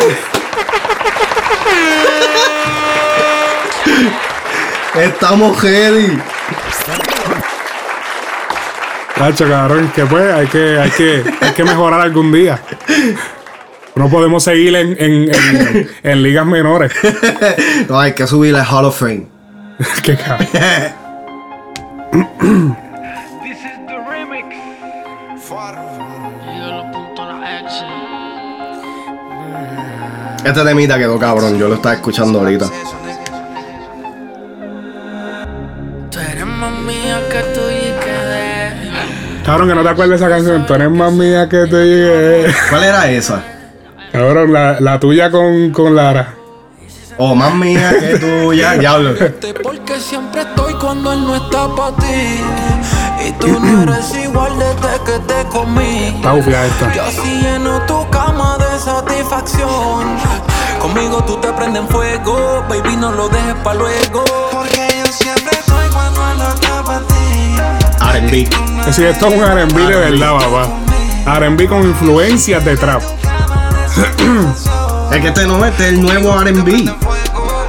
Estamos ready. Cacho, cabrón, que pues hay que, hay que, hay que mejorar algún día. No podemos seguir en, en, en, en ligas menores. No, hay que subirle al Hall of Fame. Qué cabrón. Este temita quedó cabrón, yo lo estaba escuchando ahorita. Cabrón, que no te acuerdas de esa canción. Tú eres más mía que te llegué. ¿Cuál era esa? Cabrón, la, la tuya con, con Lara. Oh, más mía que tuya. Diablo. Porque siempre estoy cuando él no está para ti. Y tú no eres igual desde que te comí. Está esta. Yo sí lleno tu cama de satisfacción. Conmigo tú te prendes en fuego, baby, no lo dejes pa' luego. Porque yo siempre estoy cuando él no está para ti. R&B. Es decir, esto es un RB de verdad, papá. RB con influencias de trap. Es que este no este es el nuevo R&B.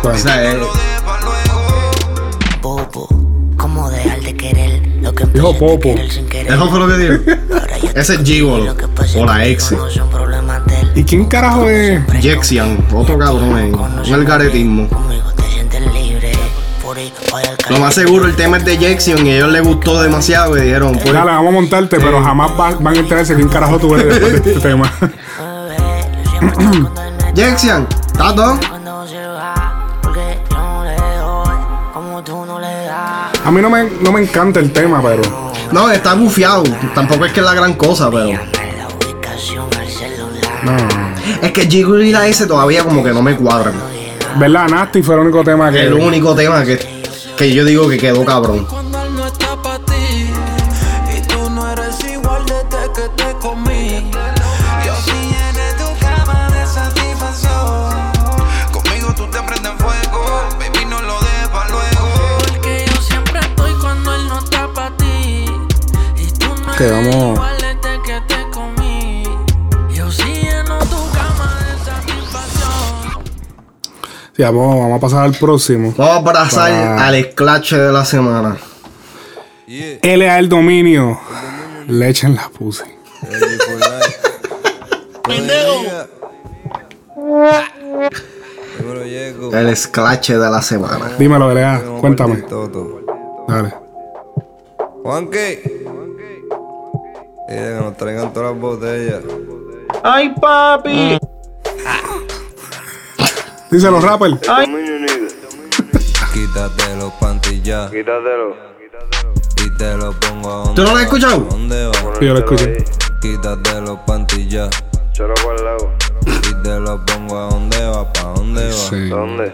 O sea, eh, Popo, ¿cómo dejar de querer lo que Dijo Popo. eso fue lo que digo. Ese es Gigolo. O la ex. ¿Y quién carajo es? Jexian, otro cabrón ahí. Un algaretismo. Lo más seguro, el tema es de Jexion y a ellos les gustó demasiado y dijeron, pues, Dale, vamos a montarte, pero jamás va- van a enterarse quién carajo tú eres después de este tema. Jexian, ¿tato? A mí no me, no me encanta el tema, pero. No, está bufiado. Tampoco es que es la gran cosa, pero. No. Es que Gigolo y la S todavía como que no me cuadran. ¿Verdad? Nasty fue el único tema que. El único tema que, que yo digo que quedó cabrón. Que. Sí, vamos, vamos a pasar al próximo. Vamos a abrazar Para- al esclache de la semana. Él es el dominio. Le echen la puse. El esclache de la semana. Dímelo, Lea. Cuéntame. Dale. Juanqui. Que nos traigan todas las botellas. ¡Ay, papi! Díselo, rapper. Quítate los pantillas. Quítatelo. Y te lo pongo a donde ¿Tú no lo has va, escuchado? ¿a ¿Dónde va? Sí, yo lo escuché. Quítate los pantillas. Cholo por el lado. Y te lo pongo a dónde va, pa' dónde va. Sí. ¿Dónde?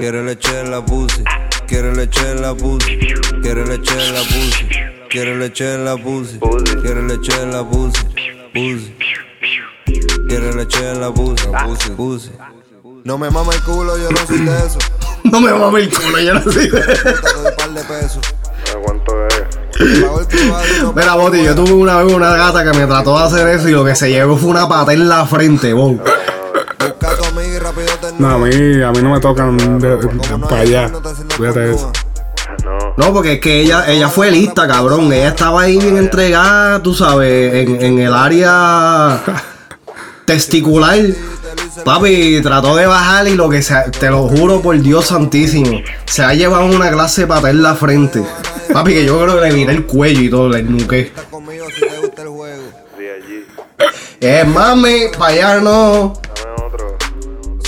Quiere leche en la pussy. Quiere leche en la pussy. Quiere leche en la pussy. Quiere leche en la pussy. Quiere leche en la pussy. Pussy. Quiere leche en la pussy. Pussy. Pussy. No me mama el culo, yo no soy de eso. No me mames el culo, yo no sé. Puta, te doy par de pesos. ¿Cuánto es? Mira, Boti, yo tuve una vez una gata que me trató de hacer eso y lo que se llevó fue una pata en la frente, te No, a mí, a mí no me tocan para allá. Fíjate de eso. No, porque es que ella, ella fue lista, cabrón. Ella estaba ahí bien entregada, tú sabes, en, en el área testicular. Papi, trató de bajar y lo que se, te lo juro por Dios santísimo, se ha llevado una clase de pata en la frente. Papi, que yo creo que le miré el cuello y todo, le nuqué. Eh, mami, para allá no.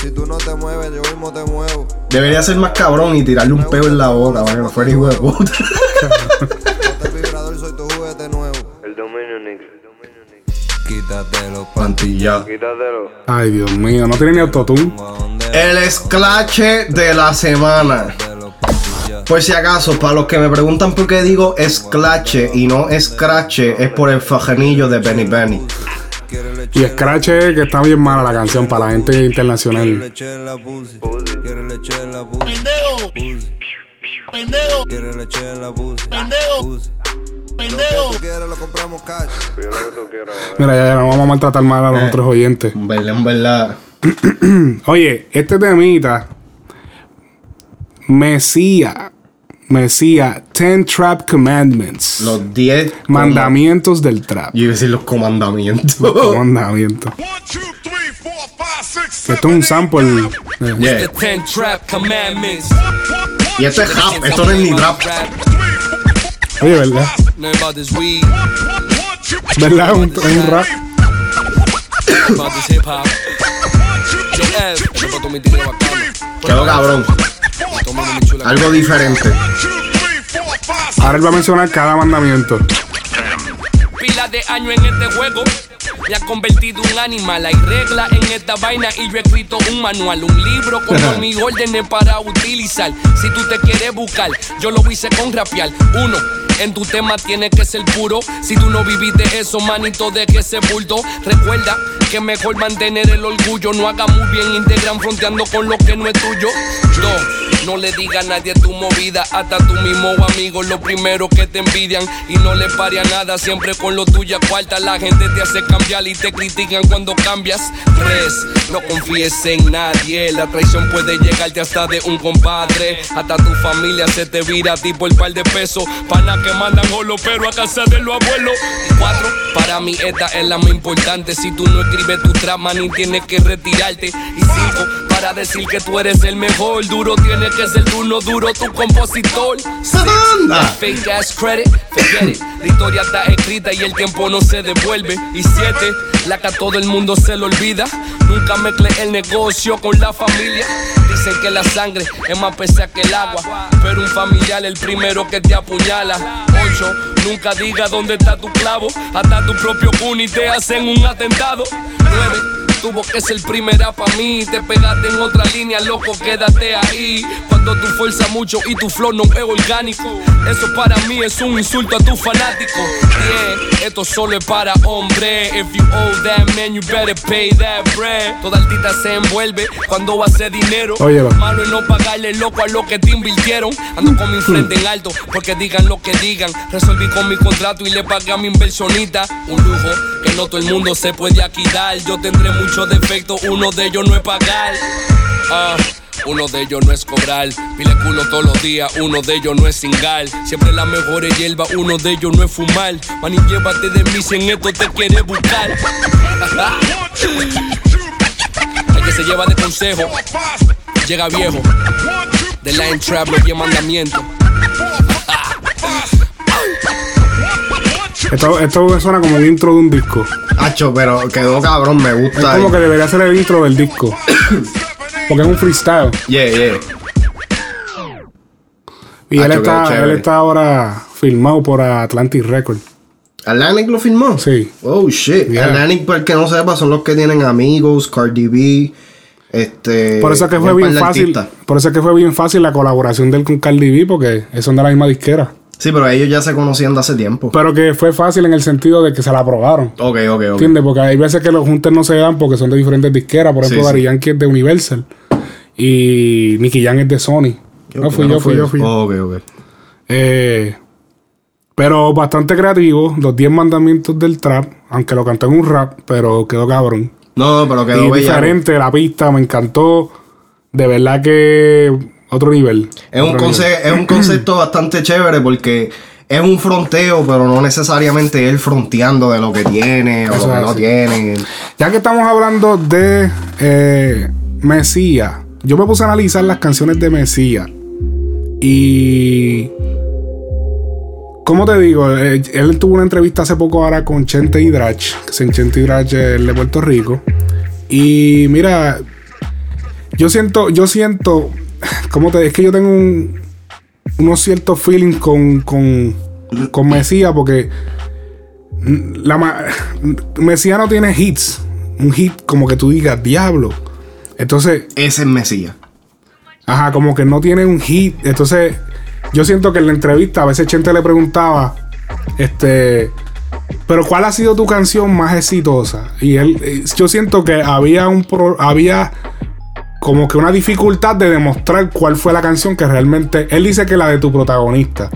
Si tú no te mueves, yo mismo te muevo. Debería ser más cabrón y tirarle un peo en la boca para que no fuera hijo de puta. El vibrador soy tu juguete nuevo. El dominio, nigga. Quítate los Pantilla. Quítatelo. Ay, Dios mío, no tiene ni autotune. El esclache de la semana. Por si acaso, para los que me preguntan por qué digo esclache y no escrache, es por el fajenillo de Benny Benny. Y Scratch que está bien mala la canción para la gente internacional. Pendejo, Quiere leche en la pendejo, pendejo. Lo que tú quieras lo compramos cash. Mira, ya, ya no vamos a maltratar mal a los otros oyentes. En verdad, en verdad. Oye, este temita. Mesía. Mesía. Ten Trap Commandments. Los 10 Mandamientos del trap. Yo iba a decir los comandamientos. Mandamientos. Esto es un sample. eh, Yeah. Y esto es rap, esto no es ni rap. Oye, ¿verdad? ¿Verdad? Un, es un rap. bacano. Quedó cabrón. Algo diferente. Ahora él va a mencionar cada mandamiento. Pila de años en este juego. Me ha convertido un animal. Hay reglas en esta vaina y yo he escrito un manual, un libro con mis órdenes para utilizar. Si tú te quieres buscar, yo lo hice con rapear. Uno. En tu tema tiene que ser puro. Si tú no viviste eso, manito, de que se bulto. Recuerda que mejor mantener el orgullo. No haga muy bien integran fronteando con lo que no es tuyo. Dos, no le diga a nadie tu movida. Hasta tú mismo amigo, lo primero que te envidian. Y no le pare nada, siempre con lo tuya cuarta. La gente te hace cambiar y te critican cuando cambias. Tres, no confíes en nadie. La traición puede llegarte hasta de un compadre. Hasta tu familia se te vira a ti por par de pesos. Pana que mandan holo, pero a casa de los abuelos. Cuatro, para mí esta es la más importante. Si tú no escribes tu trama, ni tienes que retirarte. Y cinco, para decir que tú eres el mejor. Duro tiene que ser tú, no duro tu compositor. That fake ass credit, forget it. La historia está escrita y el tiempo no se devuelve. Y siete, la que a todo el mundo se le olvida. Nunca mezcle el negocio con la familia. Dicen que la sangre es más pesada que el agua. Pero un familiar el primero que te apuñala. Ocho, nunca diga dónde está tu clavo. Hasta tu propio cuni te hacen un atentado. Nueve, tuvo que ser primera para mí. Te pegaste en otra línea, loco, quédate ahí. Cuando tú fuerzas mucho y tu flow no es orgánico. Eso para mí es un insulto a tu fanático. Yeah, esto solo es para hombre. If you owe that man, you better pay that bread. Toda altita se envuelve cuando va a hacer dinero. Óyelo. Malo es no pagarle loco a lo que te invirtieron. Ando con mi frente en alto porque digan lo que digan. Resolví con mi contrato y le pagué a mi inversionista. Un lujo que no todo el mundo se puede aquí dar. Yo tendré muchos defectos, uno de ellos no es pagar. Ah, uno de ellos no es cobrar, pile culo todos los días, uno de ellos no es singal. Siempre la mejores hierba, uno de ellos no es fumar. Man, y llévate de mí si en esto te quiere buscar. El que se lleva de consejo, llega viejo. De Line Trap, los 10 mandamientos. Esto, esto suena como un intro de un disco. Hacho, pero quedó cabrón, me Es gusta. como que debería ser el intro del disco. Porque es un freestyle. Yeah, yeah. Y él Hacho, está, él está ahora filmado por Atlantic Records. ¿Atlantic lo filmó? Sí. Oh, shit. Yeah. Atlantic, para el que no sepa, son los que tienen amigos, Cardi B. Este. Por eso es que fue bien fácil. Por eso es que fue bien fácil la colaboración de él con Cardi B, porque son de la misma disquera. Sí, pero ellos ya se conocían de hace tiempo. Pero que fue fácil en el sentido de que se la aprobaron. Ok, ok, ok. ¿Entiendes? Porque hay veces que los juntes no se dan porque son de diferentes disqueras. Por ejemplo, Sí, Yankee es de Universal. Y Nicky Jam es de Sony. No fui yo, fui yo, fui yo. Oh, ok, ok. Eh, pero bastante creativo. Los 10 mandamientos del trap. Aunque lo cantó en un rap, pero quedó cabrón. No, pero quedó y bellaco. diferente la pista, me encantó. De verdad que otro nivel. Es un, conce- nivel. es un concepto bastante chévere porque es un fronteo, pero no necesariamente él fronteando de lo que tiene o Eso lo que no tiene. Ya que estamos hablando de eh, Mesías, yo me puse a analizar las canciones de Mesías. Y. ¿Cómo te digo? Eh, él tuvo una entrevista hace poco ahora con Chente Hidrach, que es en Chente Hidrach el de Puerto Rico. Y mira, yo siento, yo siento, ¿cómo te Es que yo tengo un, unos ciertos feelings con, con, con Mesías porque la Mesías no tiene hits. Un hit como que tú digas, diablo. Entonces. Ese es Mesías. Ajá, como que no tiene un hit. Entonces, yo siento que en la entrevista a veces Chente le preguntaba, este, pero ¿cuál ha sido tu canción más exitosa? Y él, eh, yo siento que había un pro- había como que una dificultad de demostrar cuál fue la canción que realmente. Él dice que la de tu protagonista.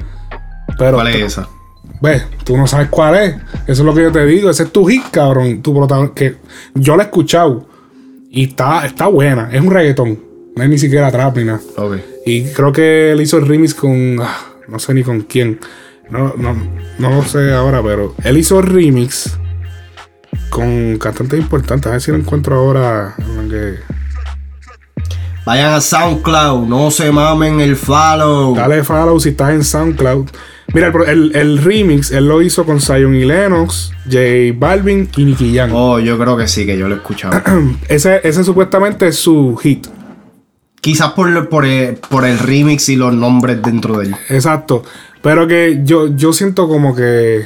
Pero ¿Cuál es esa? Ves, tú no sabes cuál es. Eso es lo que yo te digo. Ese es tu hit, cabrón. Tu protagonista. Que yo la he escuchado. Y está, está buena. Es un reggaetón. No es ni siquiera trap ni nada. Ok. Y creo que él hizo el remix con. ah, no sé ni con quién. No, no, no lo sé ahora, pero él hizo el remix con cantantes importantes. A ver si lo encuentro ahora. en Vayan a SoundCloud, no se mamen el follow. Dale follow si estás en SoundCloud. Mira, el, el- el remix él lo hizo con Zion y Lennox, J Balvin y Nicky Jam. Oh, yo creo que sí, que yo lo he escuchado. ese, ese supuestamente es su hit. Quizás por, por, el, por el remix y los nombres dentro de él. Exacto. Pero que yo, yo siento como que,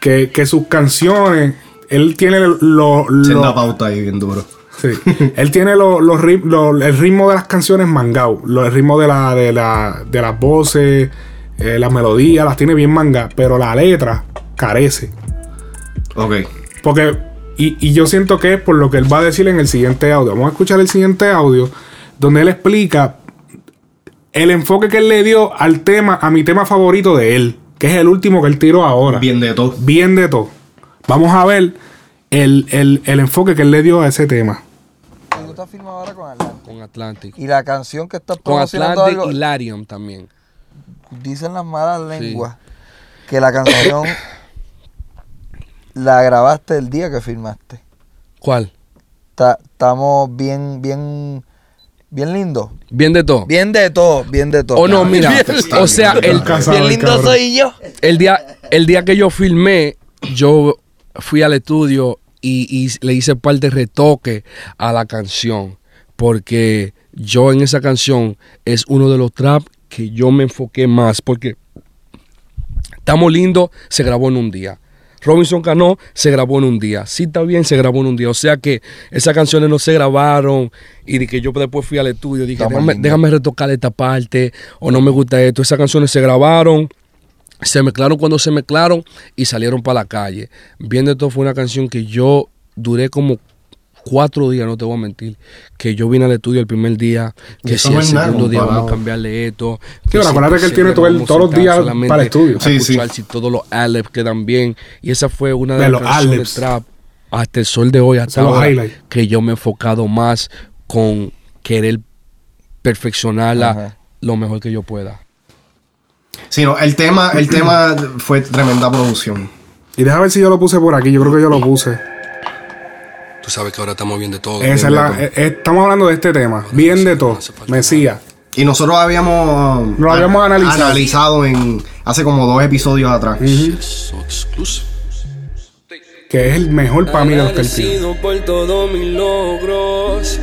que. que sus canciones. Él tiene lo. lo- Senda pauta ahí bien duro. Sí. Él tiene lo- el ritmo de las canciones mangao. El ritmo de, la, de, la, de las voces, eh, las melodías, las tiene bien manga. Pero la letra carece. Ok. Porque, y, y yo siento que es por lo que él va a decir en el siguiente audio. Vamos a escuchar el siguiente audio, donde él explica el enfoque que él le dio al tema, a mi tema favorito de él, que es el último que él tiró ahora. Bien de todo. Bien de todo. Vamos a ver el, el- el enfoque que él le dio a ese tema. Tú estás firmado ahora con Atlantic. Con Atlantic. Y la canción que estás Con Atlantic algo, y Larium también. dicen las malas lenguas que la canción la grabaste el día que firmaste. ¿Cuál? Estamos bien, bien, bien lindos. Bien de todo. Bien de todo, bien de todo. O no, mira, Bien- o sea, el, bien lindo soy yo. El día, el día que yo filmé, yo fui al estudio y, y le hice parte de retoque a la canción. Porque yo en esa canción es uno de los trap que yo me enfoqué más. Porque Estamos Lindo se grabó en un día. Robinson Cano se grabó en un día. Sí está bien, se grabó en un día. O sea que esas canciones no se grabaron y de que yo después fui al estudio dije, déjame, déjame retocar esta parte o no me gusta esto. Esas canciones se grabaron. Se mezclaron cuando se mezclaron y salieron para la calle. Bien de todo fue una canción que yo duré como cuatro días, no te voy a mentir, que yo vine al estudio el primer día, que si el segundo día vamos a cambiarle esto. Sí, pero si acuérdate que él tiene todo el- todos los días para el estudio. a Sí, sí. si todos los Aleps quedan bien. Y esa fue una de, De las los canciones trap hasta el sol de hoy, hasta ahora, que yo me he enfocado más con querer perfeccionarla lo mejor que yo pueda. Sí, no, el tema, el tema fue tremenda producción. Y deja ver si yo lo puse por aquí. Yo creo que yo lo puse. Tú sabes que ahora estamos bien de todo. Esa es la, eh, estamos hablando de este tema. Bien de todo. Mesías. Y nosotros habíamos, Lo habíamos an- analizado. analizado en hace como dos episodios atrás. Que es el mejor para mí de los que él tiene. Agradecido por todos mis logros.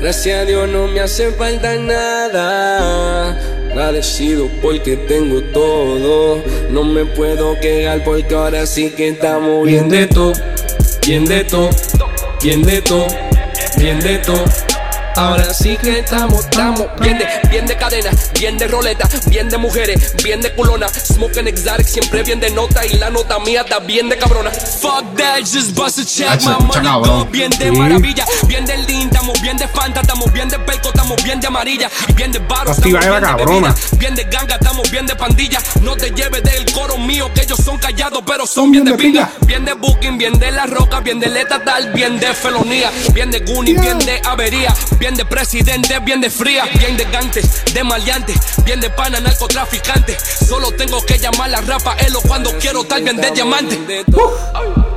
Gracias a Dios no me hace falta nada. Agradecido porque tengo todo. No me puedo quejar porque ahora sí que estamos bien de todo. Bien de todo. Bien de todo. Bien de todo. Ahora sí que estamos, estamos bien de, bien de cadena, bien de roleta, bien de mujeres, bien de culona. Smoking exotic, siempre bien de nota y la nota mía está bien de cabrona. Fuck that, just bust a check, my money bien de maravilla, bien del lean, estamos bien de Fanta, estamos bien de Pelco, estamos bien de amarilla, bien de barro, estamos bien de cabrona. bebida, bien de ganga, estamos bien de pandilla. No te lleves del coro mío, que ellos son callados, pero son bien de pinga. Bien de booking, bien de la roca, bien de estatal, bien de felonía, bien de Goonie, bien de avería, bien de presidente, bien de fría, bien de gantes, de maleantes, bien de pana, narcotraficante. Solo tengo que llamar a Rafaelo cuando quiero estar bien de diamante.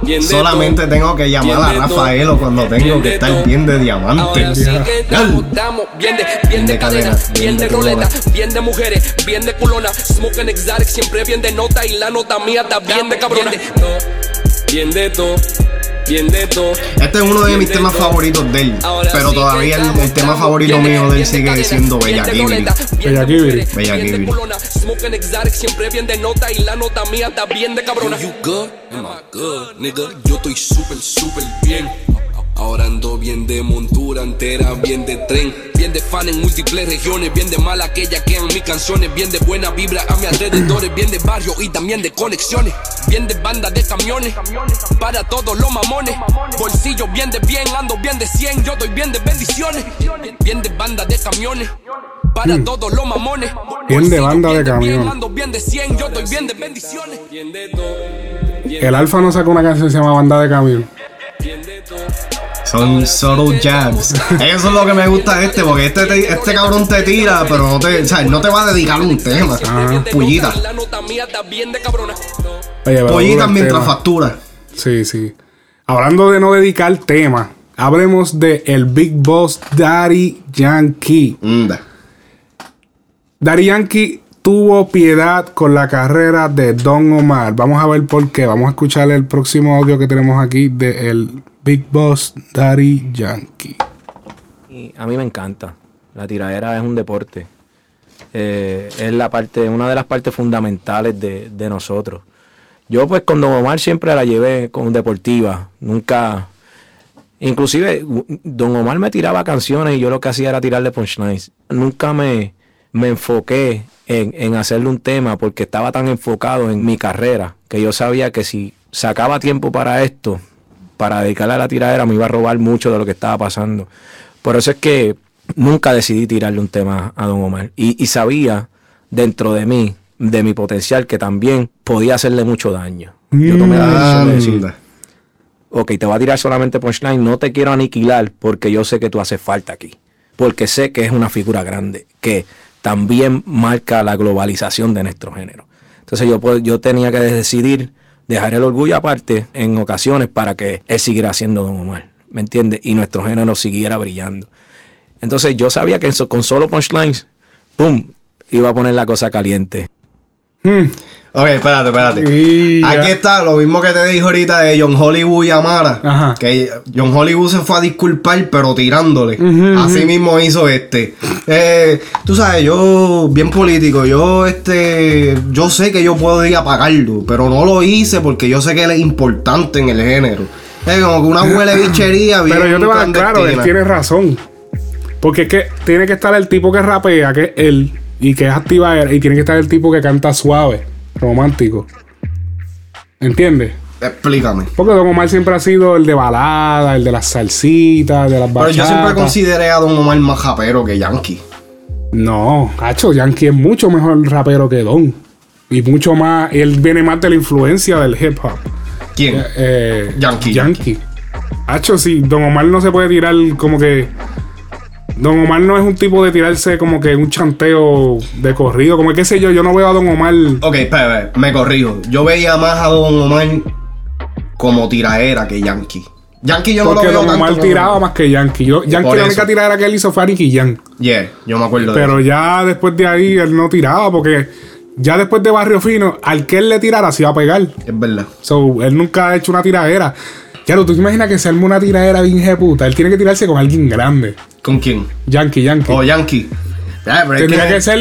Bien de Solamente tengo que llamar a Bien. Rafaelo cuando tengo Bien que estar bien de diamante. Ahora sí que estamos, estamos bien de, bien de cadena, bien de roleta, bien de mujeres, bien de culona, smoking exotic, siempre bien de nota y la nota mía está bien de cabrona. Bien de todo, bien de todo. Este es uno de mis temas favoritos de él. Pero todavía el, el tema favorito mío de él sigue siendo Bella Kibri. Bella Kibri. Bella Kibri. culona, smoking exotic, siempre bien de nota y la nota mía está bien de cabrona. You good? Am I good, nigga? Yo estoy súper, súper bien. Ahora ando bien de montura entera, bien de tren, bien de fan en múltiples regiones, bien de mal aquella que mis canciones, bien de buena vibra a mi alrededores, bien de barrio y también de conexiones, bien de banda de camiones, para todos los mamones, bolsillo bien de bien, ando bien de 100, yo doy bien de bendiciones, bien de banda de camiones, para Mm. todos los mamones, Bien de banda de ando bien de 100, yo doy bien de bendiciones. El Alfa no sacó una canción que se llama Banda de Camión. Son subtle jabs. Eso es lo que me gusta de este, porque este, te- este cabrón te tira, pero no te, o sea, no te va a dedicar un tema. Oye, Pollitas duro el mientras tema. factura. Sí, sí. Hablando de no dedicar tema, hablemos de el Big Boss Daddy Yankee. Daddy Yankee tuvo piedad con la carrera de Don Omar. Vamos a ver por qué. Vamos a escuchar el próximo audio que tenemos aquí de el Big Boss Daddy Yankee. A mí me encanta. La tiradera es un deporte. Eh, es la parte, una de las partes fundamentales de, nosotros. Yo pues con Don Omar siempre la llevé con deportiva. Nunca. Inclusive Don Omar me tiraba canciones y yo lo que hacía era tirarle punchlines. Nunca me, me enfoqué en, en hacerle un tema porque estaba tan enfocado en mi carrera que yo sabía que si sacaba tiempo para esto, para dedicarle a la tiradera, me iba a robar mucho de lo que estaba pasando. Por eso es que nunca decidí tirarle un tema a Don Omar. Y, y sabía dentro de mí, de mi potencial, que también podía hacerle mucho daño. Yo tomé la decisión de ok, te voy a tirar solamente punchline, no te quiero aniquilar porque yo sé que tú haces falta aquí. Porque sé que es una figura grande, que también marca la globalización de nuestro género. Entonces yo, yo tenía que decidir dejar el orgullo aparte en ocasiones para que él siguiera siendo Don Omar, ¿me entiendes? Y nuestro género siguiera brillando. Entonces yo sabía que con solo punchlines, ¡pum!, iba a poner la cosa caliente. Ok, espérate, espérate. Aquí está lo mismo que te dije ahorita de John Hollywood y Amara. Que John Hollywood se fue a disculpar, pero tirándole. Así mismo hizo este. Eh, tú sabes, yo, bien político, yo este. Yo sé que yo podría pagarlo, pero no lo hice porque yo sé que él es importante en el género. Es como que una huele bichería bien Pero yo te voy a dar claro, él tiene razón. Porque es que tiene que estar el tipo que rapea, que es él, y que es activa él, y tiene que estar el tipo que canta suave, romántico. ¿Entiendes? Explícame. Porque Don Omar siempre ha sido el de balada, el de las salsitas, de las Pero bachatas. yo siempre consideré a Don Omar más japero que Yankee. No, Hacho, Yankee es mucho mejor rapero que Don. Y mucho más, él viene más de la influencia del hip hop. ¿Quién? Eh, Yankee. Yankee. Hacho, sí, Don Omar no se puede tirar como que. Don Omar no es un tipo de tirarse como que un chanteo de corrido. Como que qué sé yo, yo no veo a Don Omar. Ok, espera, me corrijo. Yo veía más a Don Omar como tiraera que Yankee. Yankee yo no lo veo Don Omar tanto tiraba más que Yankee. Yo, Yankee Por la eso. única tiradera que él hizo fue a Nicky Jam. Yeah, yo me acuerdo de Pero eso. ya después de ahí él no tiraba porque ya después de Barrio Fino, al que él le tirara se iba a pegar. Es verdad. So, él nunca ha hecho una tiradera. Lo, tú te imaginas que se arma una tiradera bien puta. Él tiene que tirarse con alguien grande. ¿Con quién? Yankee, Yankee. Oh, Yankee. Ah, pero es Tendría que- que... ser.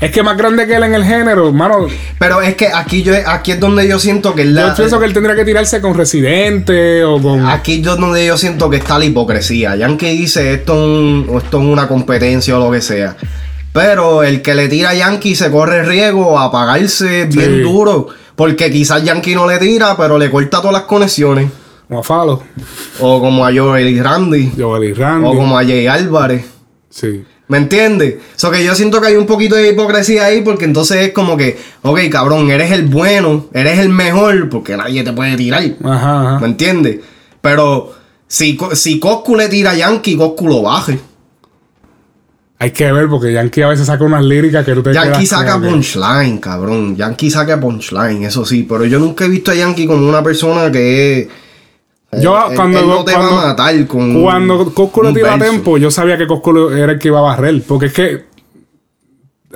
Es que más grande que él en el género, hermano. Pero es que aquí yo aquí es donde yo siento que él Yo la- pienso que él tendría que tirarse con Residente o con. Aquí es donde yo siento que está la hipocresía. Yankee dice esto es, un- esto es una competencia o lo que sea. Pero el que le tira a Yankee se corre riesgo a pagarse bien duro. Porque quizás Yankee no le tira, pero le corta todas las conexiones. Como a Falo. O como a Joel y Randy. Joel y Randy. O como a Jay Álvarez. Sí. ¿Me entiendes? So que yo siento que hay un poquito de hipocresía ahí porque entonces es como que, ok, cabrón, eres el bueno, eres el mejor, porque nadie te puede tirar. Ajá, ajá. ¿Me entiendes? Pero si, si Coscu le tira a Yankee, Coscu lo baje. Hay que ver porque Yankee a veces saca unas líricas que tú te Yankee saca que- punchline, cabrón. Yankee saca punchline, eso sí. Pero yo nunca he visto a Yankee como una persona que es... Yo él- cuando, él no te cuando, va a matar con cuando Coscu le tira tempo, yo sabía que Coscu era el que iba a barrer. Porque es que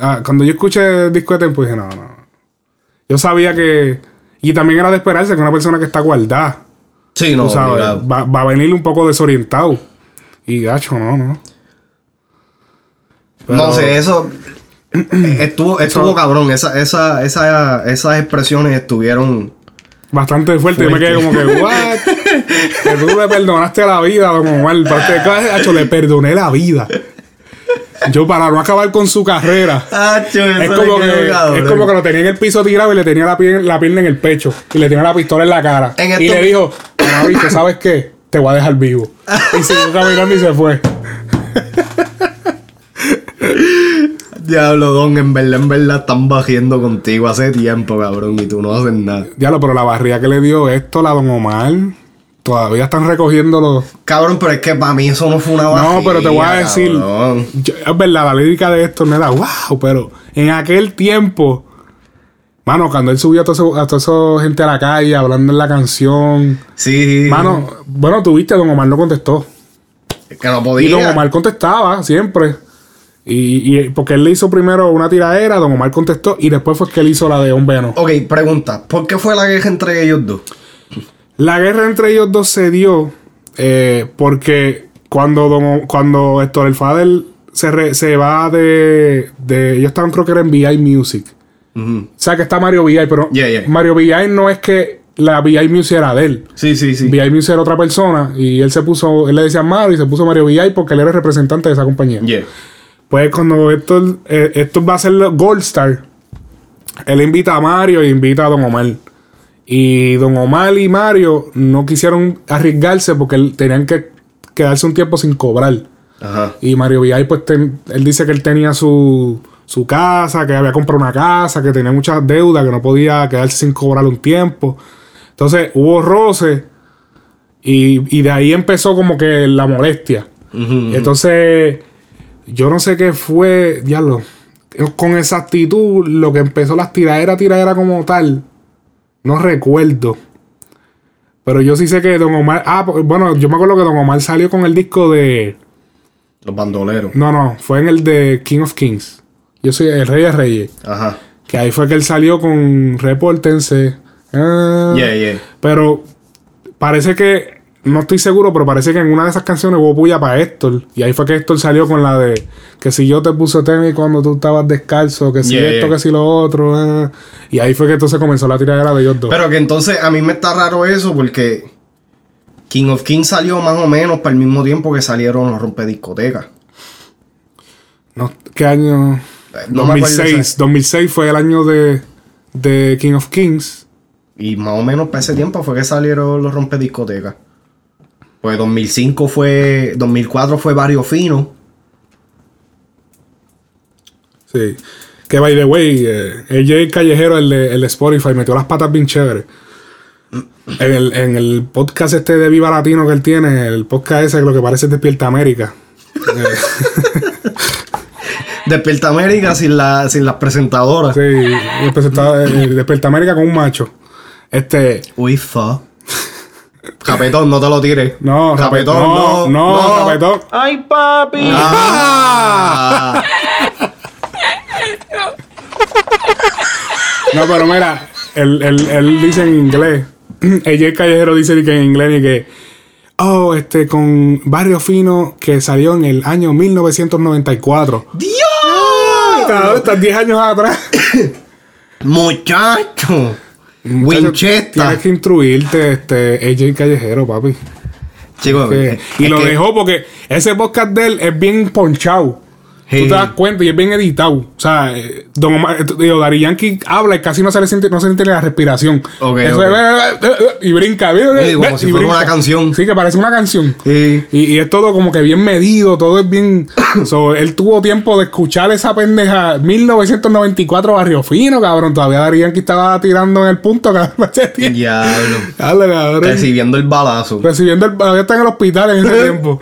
ah, cuando yo escuché el disco de tempo, dije, no, no. Yo sabía que. Y también era de esperarse que una persona que está guardada. Sí, no, sabes, va, va a venir un poco desorientado. Y gacho, no, no. No Pero- sé, eso estuvo, estuvo cabrón. Esa, esa, esa, esas expresiones estuvieron Bastante fuerte. Yo me quedé como que, what? Que tú le perdonaste la vida, don Omar. Hecho, le perdoné la vida. Yo para no acabar con su carrera. es, como que, es como que lo tenía en el piso tirado y le tenía la, la pierna en el pecho. Y le tenía la pistola en la cara. En y le dijo, "Mami, ¿tú ¿sabes qué? Te voy a dejar vivo. y siguió caminando y se fue. Diablo, Don, en verdad, en verdad están bajiendo contigo hace tiempo, cabrón, y tú no haces nada. Diablo, pero la barriga que le dio esto, la don Omar, todavía están recogiendo los. Cabrón, pero es que para mí eso no fue una No, bajía, pero te voy a decir. yo- es verdad, la lírica de esto no era wow, pero en aquel tiempo. Mano, cuando él subió a toda esa- gente a la calle hablando en la canción. Sí. Mano, bueno, tuviste, Don Omar no contestó. Es que no Y podía. Don Omar contestaba siempre. Y, y porque él le hizo primero una tiradera, Don Omar contestó y después fue que él hizo la de Hombre no. Ok, pregunta, ¿por qué fue la guerra entre ellos dos? La guerra entre ellos dos se dio eh, porque cuando, Don- cuando Héctor el Fader se, re- se va de, de- Ellos estaban, creo que era en VI Music. O sea, que está Mario VI, pero Yeah, yeah. Mario VI no es que la VI Music era de él. Sí, sí, sí. VI Music era otra persona y él se puso, él le decía Mario y se puso Mario VI porque él era el representante de esa compañía. Yeah. Pues cuando esto, eh, esto va a ser Gold Star, él invita a Mario e invita a Don Omar. Y Don Omar y Mario no quisieron arriesgarse porque tenían que quedarse un tiempo sin cobrar. Ajá. Y Mario VI, pues ten- él dice que él tenía su, su casa, que había comprado una casa, que tenía muchas deudas, que no podía quedarse sin cobrar un tiempo. Entonces hubo roce y, y de ahí empezó como que la molestia. Entonces, yo no sé qué fue, diablo, con exactitud lo que empezó las tiraderas, tiradera como tal, no recuerdo. Pero yo sí sé que Don Omar, ah, bueno, yo me acuerdo que Don Omar salió con el disco de... Los bandoleros. No, no, fue en el de King of Kings. Yo soy el Rey de Reyes. Ajá. Que ahí fue que él salió con Repórtense. Ah, Yeah, yeah. Pero parece que, no estoy seguro, pero parece que en una de esas canciones hubo puya para Héctor. Y ahí fue que Héctor salió con la de que si yo te puse tenis cuando tú estabas descalzo, que si Yeah, esto, yeah. que si lo otro. ah. Y ahí fue que entonces comenzó la tiradera de ellos dos. Pero que entonces a mí me está raro eso porque King of Kings salió más o menos para el mismo tiempo que salieron los rompediscotecas. No, ¿Qué año? Eh, no me acuerdo 2006. ese. 2006 fue el año de, de King of Kings. Y más o menos para ese tiempo fue que salieron los rompediscotecas. Pues 2005 fue. 2004 fue Barrio Fino. Sí. Que by the way, eh, AJ Callejero, el de, el de Spotify, metió las patas bien chéveres. En el, en el podcast este de Viva Latino que él tiene, el podcast ese que lo que parece es Despierta América. Despierta América sin, la, sin las presentadoras. Sí, Despierta América con un macho. Este. Uy, fa. Capetón, no te lo tires. No, Capetón, no, no. no, Capetón. Ay, papi. Ah. No, pero mira, él, él- él dice en inglés. AJ Callejero dice que en inglés y que. Oh, este, con Barrio Fino que salió en el año 1994. ¡Dios! Cabrón, estás 10 años atrás. Muchacho. Winchester. Tienes que instruirte, este, AJ Callejero, papi. Que- es- y lo que- dejó porque ese podcast de él es bien ponchado. Tú te das cuenta y es bien editado. O sea, eh, Don Omar, eh, digo, Dari Yankee habla y casi no se le siente, no se siente la respiración. Ok, Eso ok. es, eh, y brinca. Sí, como si fuera brinca. una canción. Sí, que parece una canción. Sí. Y, y es todo como que bien medido, todo es bien. so, él tuvo tiempo de escuchar esa pendeja. 1994 Barrio Fino, cabrón. Todavía Dari Yankee estaba tirando en el punto, cabrón. Diablo. Dale, cabrón. Recibiendo el balazo. Recibiendo el. Todavía está en el hospital en ese tiempo.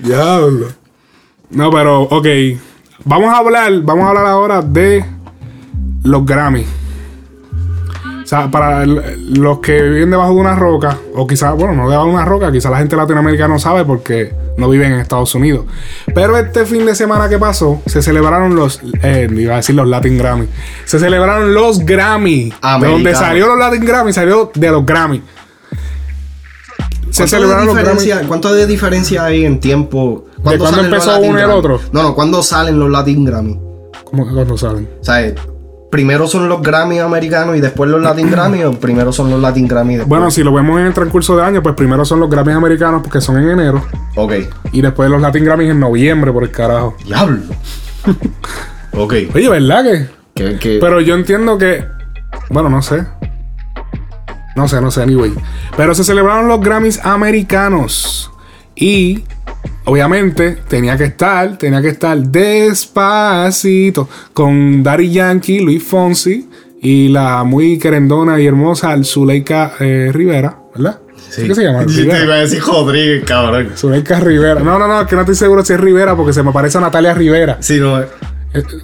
Diablo. No, pero, ok. Vamos a hablar, vamos a hablar ahora de los Grammy. O sea, para el- los que viven debajo de una roca, o quizás, bueno, no debajo de una roca, quizás la gente de Latinoamérica no sabe porque no viven en Estados Unidos. Pero este fin de semana que pasó, se celebraron los, eh, iba a decir los Latin Grammy, se celebraron los Grammy. De donde salió los Latin Grammy, salió de los Grammy. Se ¿Cuánto de, celebraron los Grammy. ¿Cuánto de diferencia hay en tiempo? Cuándo empezó uno y el otro? No, no, ¿cuándo salen los Latin Grammy? ¿Cómo que cuando salen? O sea, eh, primero son los Grammy americanos y después los Latin Grammy o primero son los Latin Grammy después. Bueno, si lo vemos en el transcurso de año, pues primero son los Grammys americanos porque son en enero. Ok. Y después los Latin Grammys en noviembre, por el carajo. Diablo. ok. Oye, ¿verdad que? Que, que- Pero yo entiendo que. Bueno, no sé. No sé, no sé, anyway. Pero se celebraron los Grammys americanos. Y. Obviamente tenía que estar, tenía que estar despacito con Daddy Yankee, Luis Fonsi y la muy querendona y hermosa Zuleika eh, Rivera, ¿verdad? Sí. ¿Qué se llama? Yo te iba a decir Rodríguez, cabrón. Zuleika Rivera. No, no, no, es que no estoy seguro si es Rivera porque se me parece a Natalia Rivera. Sí, no. Eh,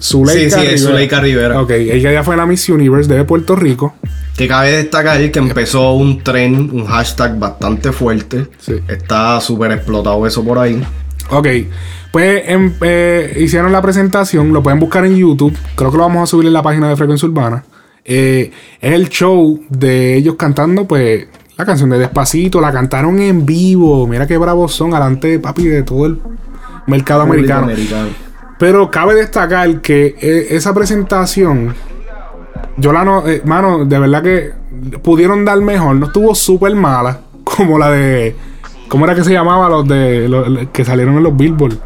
Zuleika Sí, sí, es Zuleika Rivera. Ok, ella ya fue en la Miss Universe de Puerto Rico. Que cabe destacar que empezó un tren, un hashtag bastante fuerte. Está súper explotado eso por ahí. Ok, pues em, eh, hicieron la presentación, lo pueden buscar en YouTube. Creo que lo vamos a subir en la página de Frecuencia Urbana. Eh, es el show de ellos cantando, pues, la canción de Despacito. La cantaron en vivo. Mira qué bravos son, adelante, papi, de todo el mercado americano. Pero cabe destacar que eh, esa presentación, yo la no, eh, mano, de verdad que pudieron dar mejor. No estuvo súper mala como la de, ¿cómo era que se llamaba los de los que salieron en los Billboard?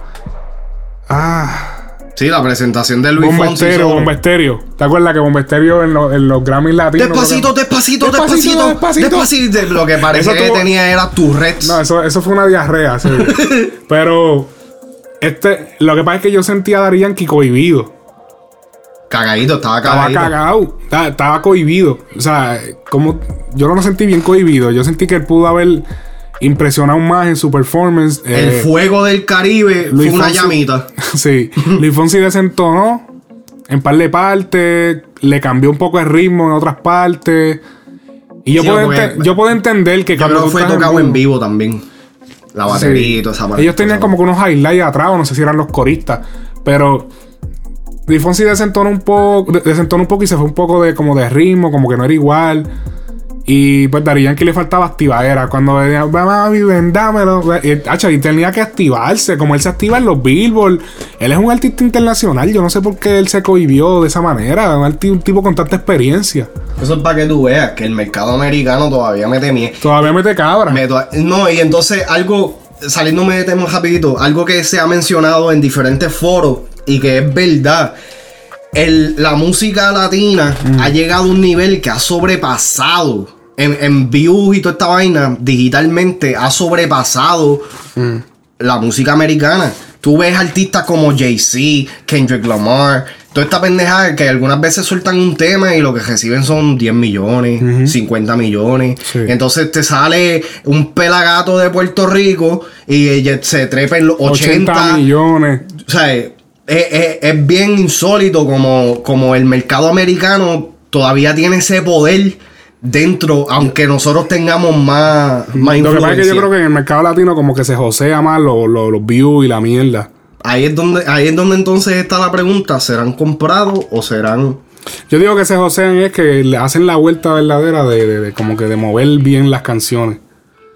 Ah, Sí, la presentación de Luis. Bomba Estéreo. ¿Te acuerdas que Bomba Estéreo en, los- en los Grammys latinos? Despacito, despacito, despacito, despacito, Lo que parecía Eso que tuvo- tenía era Tourette's. No, eso, eso fue una diarrea, sí. Pero este, lo que pasa es que yo sentía a Daddy Yankee cohibido. Cagadito, estaba Estaba cagadito. cagado, estaba, estaba cohibido. O sea, como yo no lo sentí bien cohibido. Yo sentí que él pudo haber impresionado más en su performance. El Eh, fuego del Caribe Luis fue una Fonsi- llamita. sí, Luis Fonsi desentonó en par de partes, le cambió un poco el ritmo en otras partes. Y yo, Sí, puedo, porque- yo puedo entender que Yo creo tú que fue tocado en vivo también. La batería y toda esa parte. Ellos tenían como que unos highlights atrás, o no sé si eran los coristas. Pero Luis Fonsi desentona un poco, de- desentona un poco y se fue un poco de como de ritmo, como que no era igual. Y pues Daddy Yankee le faltaba activadera. Cuando venía, mami, ven, dámelo. Y, tenía que activarse, como él se activa en los Billboard. Él es un artista internacional. Yo no sé por qué él se cohibió de esa manera. Un, un tipo con tanta experiencia. Eso es para que tú veas que el mercado americano todavía mete miedo. Todavía mete cabra. no, y entonces algo, saliéndome de tema rapidito, algo que se ha mencionado en diferentes foros y que es verdad. El- la música latina Mm. ha llegado a un nivel que ha sobrepasado en, en views y toda esta vaina digitalmente ha sobrepasado Mm. la música americana. Tú ves artistas como Jay-Z, Kendrick Lamar, toda esta pendejada que algunas veces sueltan un tema y lo que reciben son 10 millones, 50 millones. Entonces te sale un pelagato de Puerto Rico y se trepa en los 80, 80 millones. O sea, es, es- es bien insólito como, como el mercado americano todavía tiene ese poder dentro, aunque nosotros tengamos más, más Lo que pasa es que yo creo que en el mercado latino como que se josea más los, los, los views y la mierda. Ahí es donde, ahí es donde entonces está la pregunta, ¿serán comprados o serán Yo digo que se josean es que le hacen la vuelta verdadera de, de- de como que de mover bien las canciones.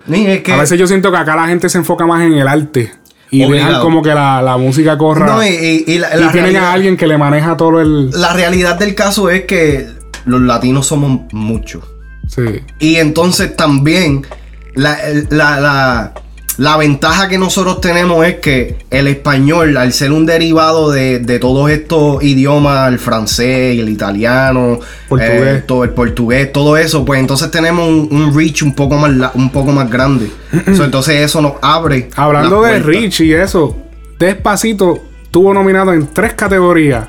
es que- A veces yo siento que acá la gente se enfoca más en el arte. Y Obligado. dejan como que la, la música corra. No, y, y- y la, y la tienen realidad, a alguien que le maneja todo el. la realidad del caso es que los latinos somos muchos. Sí. Y entonces también la, la, la, la ventaja que nosotros tenemos es que el español, al ser un derivado de, de todos estos idiomas, el francés, el italiano, Portugués. eh, todo el portugués, todo eso, pues entonces tenemos un, un reach un poco más, un poco más grande. So, entonces eso nos abre. Hablando de. Rich y eso, Despacito tuvo nominado en tres categorías.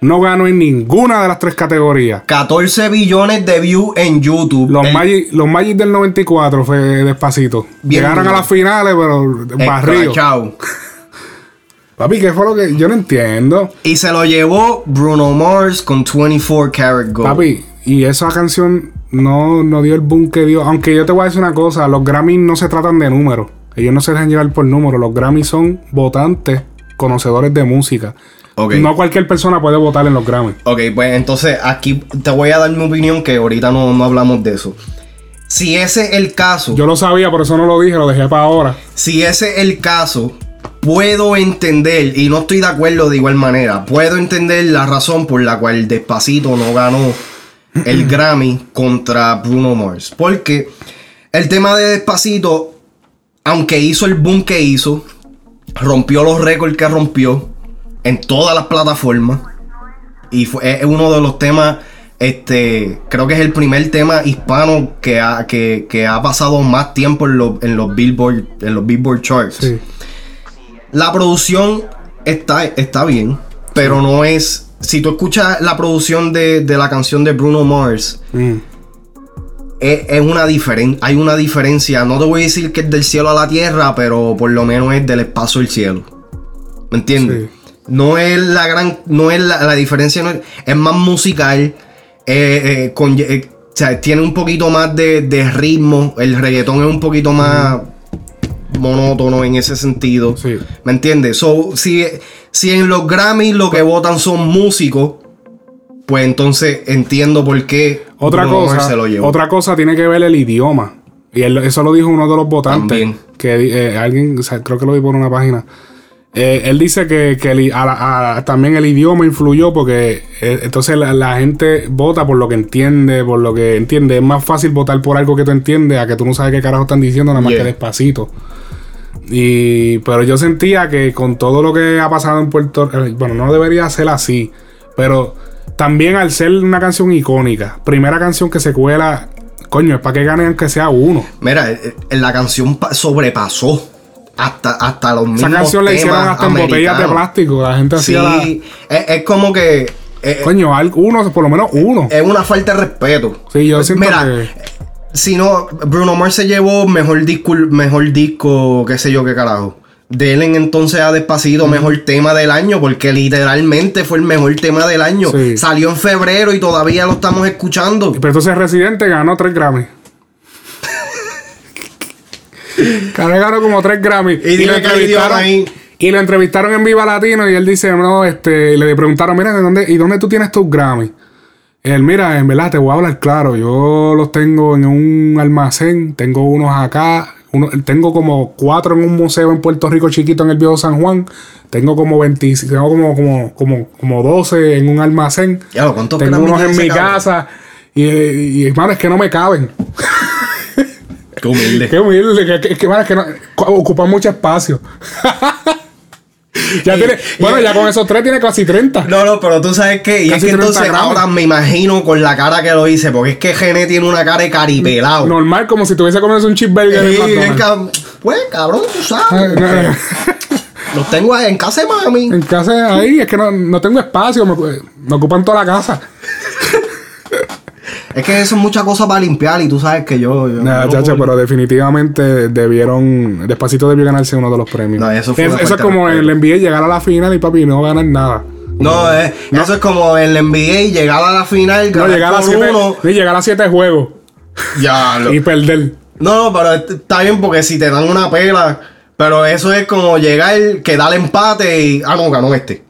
No ganó en ninguna de las tres categorías. 14 billones de views en YouTube. Los, El- Magic, los Magic del 94 fue Despacito. Bien Llegaron a las finales, pero barrido. Escrachado. Papi, ¿qué fue lo que.? Yo no entiendo. Y se lo llevó Bruno Mars con 24 Karat Gold. Papi, y esa canción no, no dio el boom que dio. Aunque yo te voy a decir una cosa: los Grammys no se tratan de números. Ellos no se dejan llevar por números. Los Grammys son votantes, conocedores de música. No cualquier persona puede votar en los Grammys. Ok, pues entonces aquí te voy a dar mi opinión que ahorita no, no hablamos de eso. Si ese es el caso, Yo lo sabía, por eso no lo dije, lo dejé para ahora. si ese es el caso, puedo entender, y no estoy de acuerdo de igual manera, puedo entender la razón por la cual Despacito no ganó el Grammy contra Bruno Mars. Porque el tema de Despacito, aunque hizo el boom que hizo, rompió los récords que rompió en todas las plataformas. Y fue, es uno de los temas, este, creo que es el primer tema hispano que ha, que, que ha pasado más tiempo en los, en los Billboard, en los Billboard Charts. La producción está, está bien, pero no es. Si tú escuchas la producción de, de la canción de Bruno Mars, Mm. es, es una diferencia. Hay una diferencia. No te voy a decir que es del cielo a la tierra, pero por lo menos es del espacio al cielo. ¿Me entiendes? No es la gran. No es la, la diferencia. no es, es más musical. eh, eh, con- eh, o sea, tiene un poquito más de, de ritmo. El reggaetón es un poquito más monótono en ese sentido. ¿Me entiendes? So, si, si en los Grammys lo que votan son músicos, pues entonces entiendo por qué Otra Bruno cosa, se lo llevó. otra cosa tiene que ver el idioma. Y él- eso lo dijo uno de los votantes. También. Que eh, alguien, o sea, creo que lo vi por una página. Eh, él dice que, que el i- a la- a- también el idioma influyó porque eh, entonces la, la gente vota por lo que entiende, por lo que entiende. Es más fácil votar por algo que tú entiendes a que tú no sabes qué carajo están diciendo, nada más Yeah. que despacito. Y, pero yo sentía que con todo lo que ha pasado en Puerto Rico, bueno, no debería ser así, pero también al ser una canción icónica, primera canción que se cuela, coño, es para que gane aunque sea uno. Mira, eh, eh, la canción pa- sobrepasó hasta, hasta los mismos Esa canción la hicieron hasta en botellas de plástico, la gente Sí, hacía la... es, es como que... eh, Coño, al- uno, por lo menos uno. Es una falta de respeto. Sí, yo siento Mira, que... Si no, Bruno Mars se llevó mejor disco, mejor disco, qué sé yo qué carajo. Delen entonces a Despacito mejor tema del año, porque literalmente fue el mejor tema del año. Sí. Salió en febrero y todavía lo estamos escuchando. Pero entonces Residente ganó tres Grammy. Cara ganó como tres Grammy. Y que idioma entrevistaron- ahí. Y lo entrevistaron en Viva Latino y él dice, no, este, y le preguntaron, mira, ¿de dónde, ¿y dónde tú tienes tus Grammy? Él, mira, en verdad te voy a hablar claro, yo los tengo en un almacén, tengo unos acá, uno, tengo como cuatro en un museo en Puerto Rico chiquito en el viejo San Juan, tengo como 20, tengo como, como, como, como 12 en un almacén, Ya, ¿cuántos tengo unos en mi cabrón? casa y, y, hermano, es que no me caben. Qué humilde. Qué humilde, que, que, que, que no, ocupa mucho espacio. ya tiene, bueno, ya con esos tres tiene casi 30. No, no, pero tú sabes que, y es que 30 entonces gramos. ahora me imagino con la cara que lo hice, porque es que Gené tiene una cara de caripelado. Normal, como si tuviese comiendo un cheeseburger es que, pues, cabrón, tú sabes. Los tengo en casa de mami. En casa ahí, es que no, no tengo espacio, me, me ocupan toda la casa. Es que eso es mucha cosa para limpiar y tú sabes que yo. yo Nada, yo- chacho, pero definitivamente debieron. Despacito debió ganarse uno de los premios. No, eso fue Es- eso es como el NBA llegar a la final y papi no ganar nada. No, eh, eso es como el NBA llegar a la final, No, llegar a siete, uno. sí, llegar a siete juegos Ya, lo- y perder. No, no, pero est- está bien porque si te dan una pela, pero eso es como llegar, quedar empate y. Ah, no, ganó este.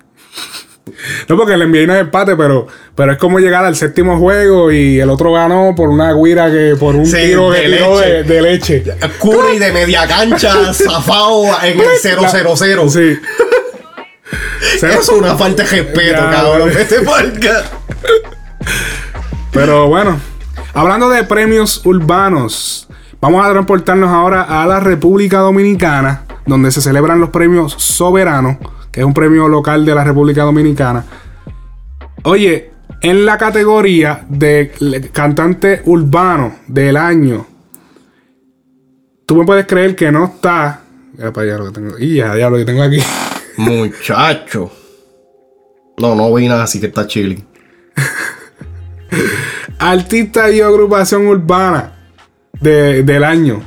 No, porque el NBA no es empate, pero, pero es como llegar al séptimo juego y el otro ganó por una guira que, por un Sí, tiro que de tiró leche. de, de leche. Curry de media cancha, zafado en el 0-0-0. Sí. Eso es una falta de respeto, Ya, cabrón. Este podcast. Pero bueno, hablando de premios urbanos, vamos a transportarnos ahora a la República Dominicana, donde se celebran los premios Soberanos, que es un premio local de la República Dominicana. Oye, en la categoría de cantante urbano del año, tú me puedes creer que no está. Ya para allá lo que tengo. Y ya, diablo, que tengo aquí. Muchacho. No, no vi nada, así que está chilling. Artista y agrupación urbana de- del año.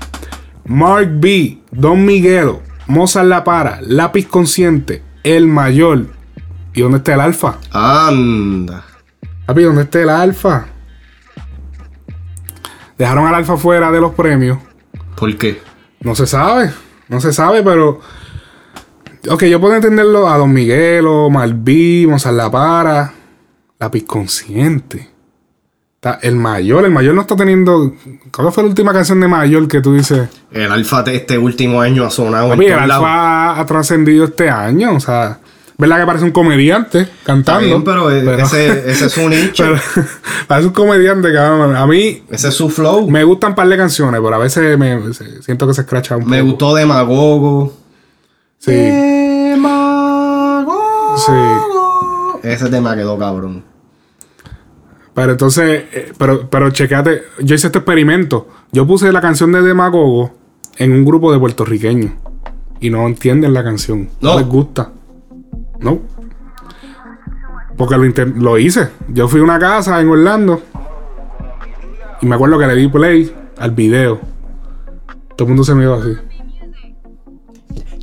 Mark B, Don Miguelo, Mozart La Para, Lápiz Consciente, El Mayor. ¿Y dónde está el Alfa? Anda. Papi, ¿dónde está el Alfa? Dejaron al Alfa fuera de los premios. ¿Por qué? No se sabe. No se sabe, pero. Ok, yo puedo entenderlo a Don Miguelo, Malví, Mozart La Para, Lápiz Consciente. Está el mayor, el mayor no está teniendo. ¿Cuál fue la última canción de mayor que tú dices? El alfa de este último año ha sonado en el. Alfa ha trascendido este año. O sea, ¿verdad que parece un comediante cantando? bien, pero ese- ese es su nicho. pero parece un comediante, cabrón. A mí. Ese es su flow. Me gustan un par de canciones, pero a veces me siento que se escracha un Me poco. gustó Demagogo. Sí. Sí. Ese tema quedó cabrón. Pero entonces, eh, pero, pero chequeate, yo hice este experimento. Yo puse la canción de Demagogo en un grupo de puertorriqueños. Y no entienden la canción. No, No. les gusta. No. Porque lo, lo hice. Yo fui a una casa en Orlando. Y me acuerdo que le di play al video. Todo el mundo se miró así.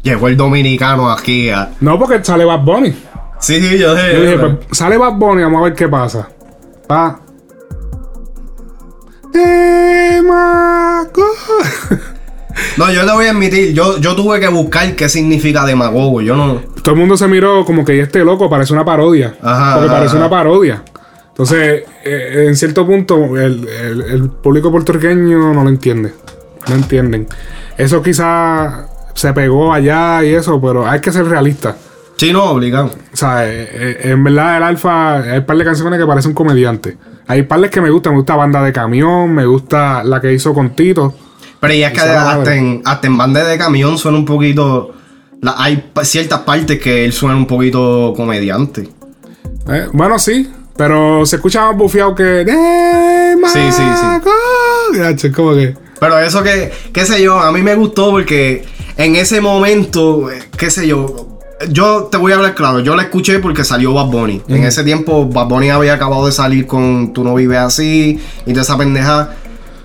Llegó el dominicano aquí. a- No, porque sale Bad Bunny. Sí, sí, yo sé. Yo dije, pues, sale Bad Bunny, vamos a ver qué pasa. Pa. Demagogo. No, yo le voy a admitir, yo, yo tuve que buscar qué significa demagogo. Yo no. Todo el mundo se miró como que este loco parece una parodia. Ajá, porque parece ajá. una parodia. Entonces, eh, en cierto punto, el, el- el público puertorriqueño no lo entiende. No entienden. Eso quizás se pegó allá y eso, pero hay que ser realista. Sí, no, obligado. O sea, eh, eh, en verdad el Alfa, hay un par de canciones que parece un comediante. Hay partes que me gustan, me gusta Banda de Camión, me gusta la que hizo con Tito. Pero ya es que hasta en, hasta en banda de camión suena un poquito. la- hay ciertas partes que él suena un poquito comediante. Eh, bueno, sí, pero se escucha más bufiado que... Sí, sí, sí. Como que... Pero eso que, qué sé yo, a mí me gustó porque en ese momento, qué sé yo, yo te voy a hablar claro, yo la escuché porque salió Bad Bunny. En ese tiempo Bad Bunny había acabado de salir con Tú no vives así y toda esa pendeja.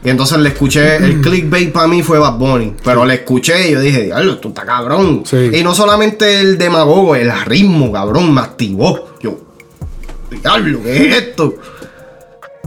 Y entonces le escuché, el clickbait para mí fue Bad Bunny. Pero le escuché y yo dije, diablo, tú estás cabrón. Y no solamente el demagogo, el ritmo, cabrón, me activó. Yo, diablo, ¿qué es esto?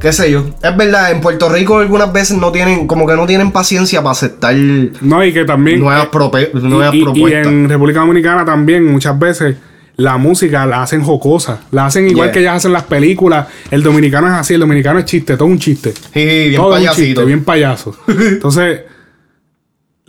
¿Qué sé yo. Es verdad, en Puerto Rico algunas veces no tienen, como que no tienen paciencia para aceptar No, y que también. nuevas, nuevas y, y propuestas. en República Dominicana también muchas veces la música la hacen jocosa. La hacen igual Yeah. que ellas hacen las películas. El dominicano es así, el dominicano es chiste, todo un chiste. Sí, bien todo un payasito. chiste, bien payaso. Entonces,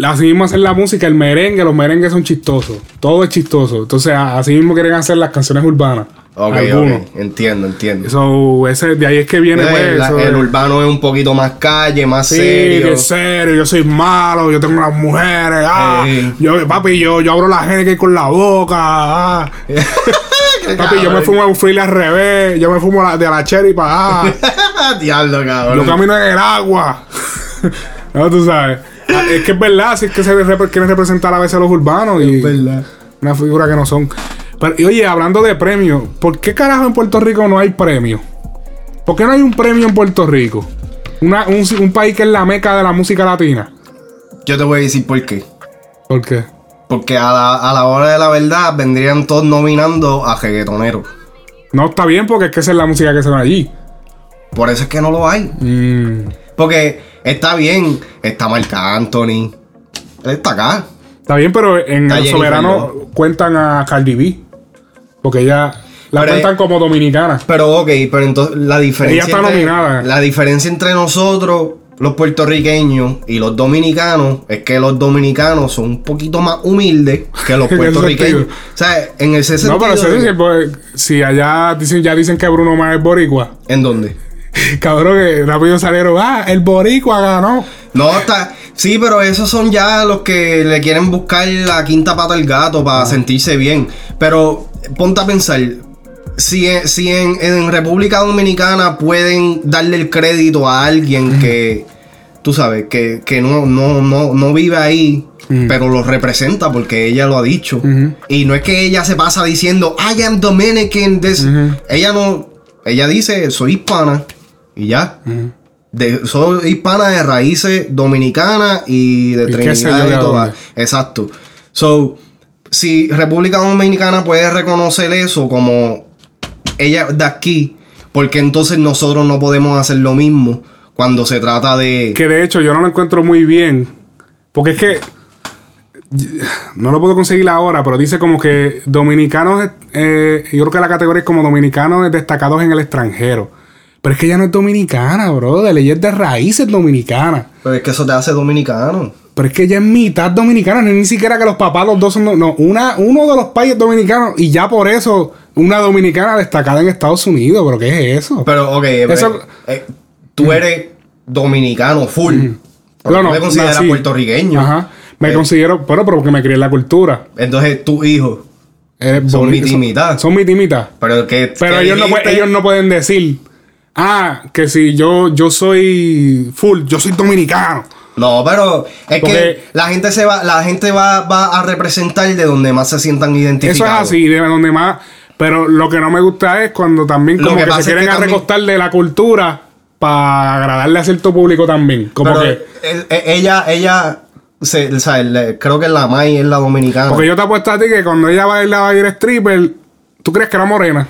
así mismo hacen la música, el merengue, los merengues son chistosos. Todo es chistoso. Entonces, así mismo quieren hacer las canciones urbanas. Ok, Algunos. ok, entiendo, entiendo. So, ese, de ahí es que viene, pues, la- eso el de- urbano es un poquito más calle, más Sí, serio. que es serio, yo soy malo, yo tengo unas mujeres, ah, yo, papi, yo, yo abro la gente con la boca, ah. papi, yo me fumo un fil al revés, yo me fumo la, de la cherry para ah. Diablo, cabrón. yo camino en el agua. no, tú sabes. Ah, Es que es verdad, si es que se quieren representar a veces a los urbanos y una figura que no son. Pero, y oye, hablando de premios, ¿por qué carajo en Puerto Rico no hay premio? ¿Por qué no hay un premio en Puerto Rico? Una- un, un país que es la meca de la música latina. Yo te voy a decir por qué. ¿Por qué? Porque a la, a la hora de la verdad vendrían todos nominando a reggaetoneros. No está bien porque es que esa es la música que se ve allí. Por eso es que no lo hay. Mm. Porque está bien, está Marc Anthony. Está acá. Está bien, pero en Está el soberano cuentan a Cardi B. Porque ella la Pero cuentan es- como dominicana. Pero ok, pero entonces la diferencia. Ella está entre- nominada. La diferencia entre nosotros, los puertorriqueños, y los dominicanos, es que los dominicanos son un poquito más humildes que los ¿En qué puertorriqueños. O sea, en ese sentido. No, pero se de- dice, pues, si allá dicen, ya dicen que Bruno Mars es boricua. ¿En dónde? Cabrón, que rápido salieron, ah, el boricua ganó. No, está. Sí, pero esos son ya los que le quieren buscar la quinta pata al gato para sentirse bien. Pero ponte a pensar. Si, en, si en, en República Dominicana pueden darle el crédito a alguien que, tú sabes, que, que no, no, no, no vive ahí, pero lo representa porque ella lo ha dicho. Y no es que ella se pasa diciendo, I am Dominican. this-". Ella no, ella dice, soy hispana. Y ya. De, soy hispana de raíces dominicanas y de ¿Y qué sé yo Trinidad y dónde? Exacto. So, si República Dominicana puede reconocer eso como ella de aquí, porque entonces nosotros no podemos hacer lo mismo cuando se trata de. Que de hecho yo no lo encuentro muy bien. Porque es que. No lo puedo conseguir ahora, pero dice como que dominicanos. eh, yo creo que la categoría es como dominicanos destacados en el extranjero. Pero es que ella no es dominicana, bro. De ella es de raíces dominicanas. Pero es que eso te hace dominicano. Pero es que ella es mitad dominicana. No es ni siquiera que los papás, los dos son. No, una, uno de los países dominicanos. Y ya por eso, una dominicana destacada en Estados Unidos. ¿Pero qué es eso? Pero, ok, Eso- eh, eh, tú eres dominicano full. Pero No, no, me consideras puertorriqueño. Ajá. Me Eh, considero. Pero, pero porque me crié en la cultura. Entonces, tu hijo. Eres Son y mitad. Son mitad y mitad. Pero que. Pero ellos no, dijiste- ellos no pueden decir. Ah, que si yo, yo soy full, yo soy dominicano. No, pero es Porque- que la gente se va, la gente va, va a representar de donde más se sientan identificados. Eso es así, de donde más. Pero lo que no me gusta es cuando también como que se es que quieren recostar de la cultura para agradarle a cierto público también. Como Pero que. el- e- ella, ella, se, o sea, el- creo que la May es la dominicana. Porque yo te apuesto a ti que cuando ella bailaba y era stripper, tú crees que era morena.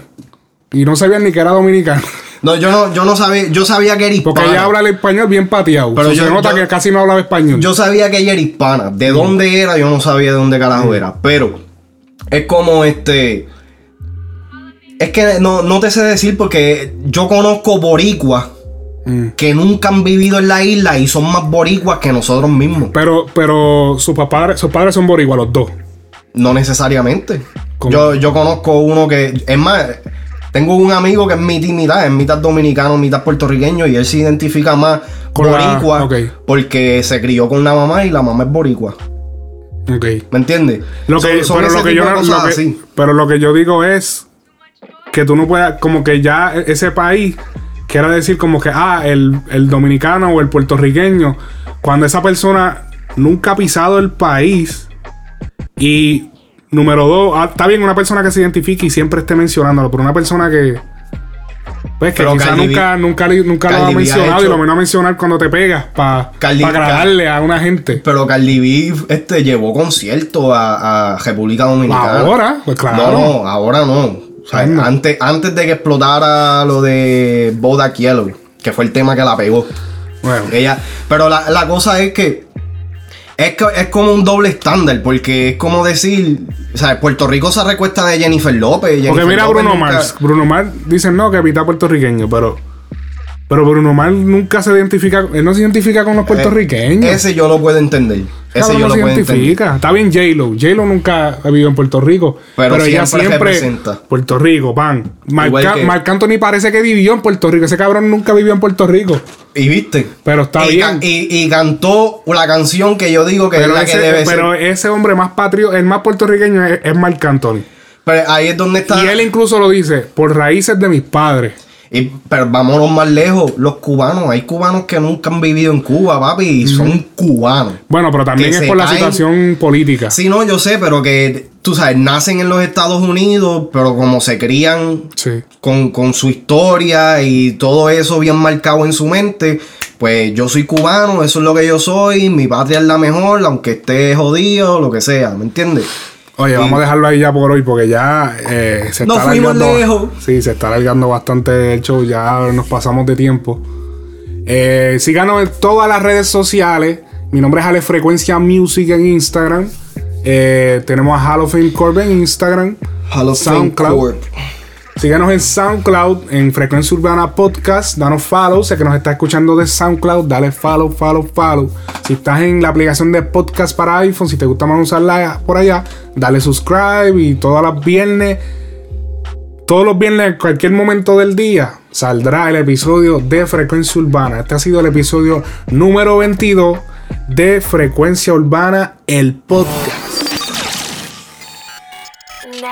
Y no sabías ni que era dominicana. No, yo no, yo no sabía, yo sabía que era hispana. Porque ella habla el español bien pateado. Pero yo- se nota yo- que casi no hablaba español. Yo sabía que ella era hispana. De dónde era, yo no sabía de dónde carajo era. Pero es como este. Es que no, no te sé decir porque yo conozco boricuas Mm. que nunca han vivido en la isla y son más boricuas que nosotros mismos. Pero, pero sus papás, sus padres son boricuas, los dos. No necesariamente. ¿Cómo? Yo, yo conozco uno que. Es más, tengo un amigo que es mitad y mitad, es mitad dominicano, mitad puertorriqueño, y él se identifica más Con la- boricua porque se crió con la mamá y la mamá es boricua. Ok. ¿Me entiendes? Lo que, Son- son pero, ese lo que yo lo que- así. pero lo que yo digo es que tú no puedes, como que ya e- ese país quiera decir como que, ah, el, el dominicano o el puertorriqueño, cuando esa persona nunca ha pisado el país y número dos, ah, está bien una persona que se identifique y siempre esté mencionándolo, pero una persona que... Pues que B- nunca, nunca, nunca lo ha mencionado y lo menos a mencionar cuando te pegas para Cardi- agradarle a una gente. Pero Cardi B este, llevó concierto a, a República Dominicana. Ahora, pues claro. No, no, ahora no. O sea, antes, antes de que explotara lo de Bodak Yellow, que fue el tema que la pegó. Bueno. Ella, pero la, la cosa es que es, co- es como un doble estándar, porque es como decir, o sea, Puerto Rico se recuesta de Jennifer López. Porque Jennifer mira a López Bruno nunca- Mars. Bruno Mars dicen no, que mitad puertorriqueño, pero. Pero Bruno Mars nunca se identifica. Él no se identifica con los puertorriqueños. Eh, Ese yo lo puedo entender. Ese Cabrón, yo no lo se puedo entender. identifica. Está bien J-Lo. J-Lo nunca ha vivido en Puerto Rico. Pero Pero, ella siempre siempre. representa. Puerto Rico, pan. Marc, que- Marc Anthony parece que vivió en Puerto Rico. Ese cabrón nunca vivió en Puerto Rico. Y viste. Pero está y, bien. y, y cantó la canción que yo digo que Pero, es la que ese, debe pero ser. ese hombre más patrio, el más puertorriqueño es, es Marc Anthony. Pero ahí es donde está. Y él incluso lo dice, por raíces de mis padres. Y- pero vámonos más lejos, los cubanos. Hay cubanos que nunca han vivido en Cuba, papi, y son cubanos. Bueno, pero también es por la situación política. Sí, no, yo sé, pero que tú sabes, nacen en los Estados Unidos, pero como se crían Sí. con, con su historia y todo eso bien marcado en su mente, pues yo soy cubano, eso es lo que yo soy, mi patria es la mejor, aunque esté jodido, lo que sea, ¿me entiendes? Oye, Y- vamos a dejarlo ahí ya por hoy porque ya eh, se Nos está fuimos lejos. Sí, se está alargando bastante el show. Ya nos pasamos de tiempo. Eh, síganos en todas las redes sociales. Mi nombre es Ale Frecuencia Music en Instagram. Eh, tenemos a Fame Corp en Instagram. Fame SoundCloud. Corp. Síganos en SoundCloud, en Frecuencia Urbana Podcast. Danos follow. Sé que nos está escuchando de SoundCloud. Dale follow, follow, follow. Si estás en la aplicación de podcast para iPhone, si te gusta más usarla por allá, dale subscribe. Y todas las viernes, todos los viernes, en cualquier momento del día, saldrá el episodio de Frecuencia Urbana. Este ha sido el episodio número 22 de Frecuencia Urbana, el podcast.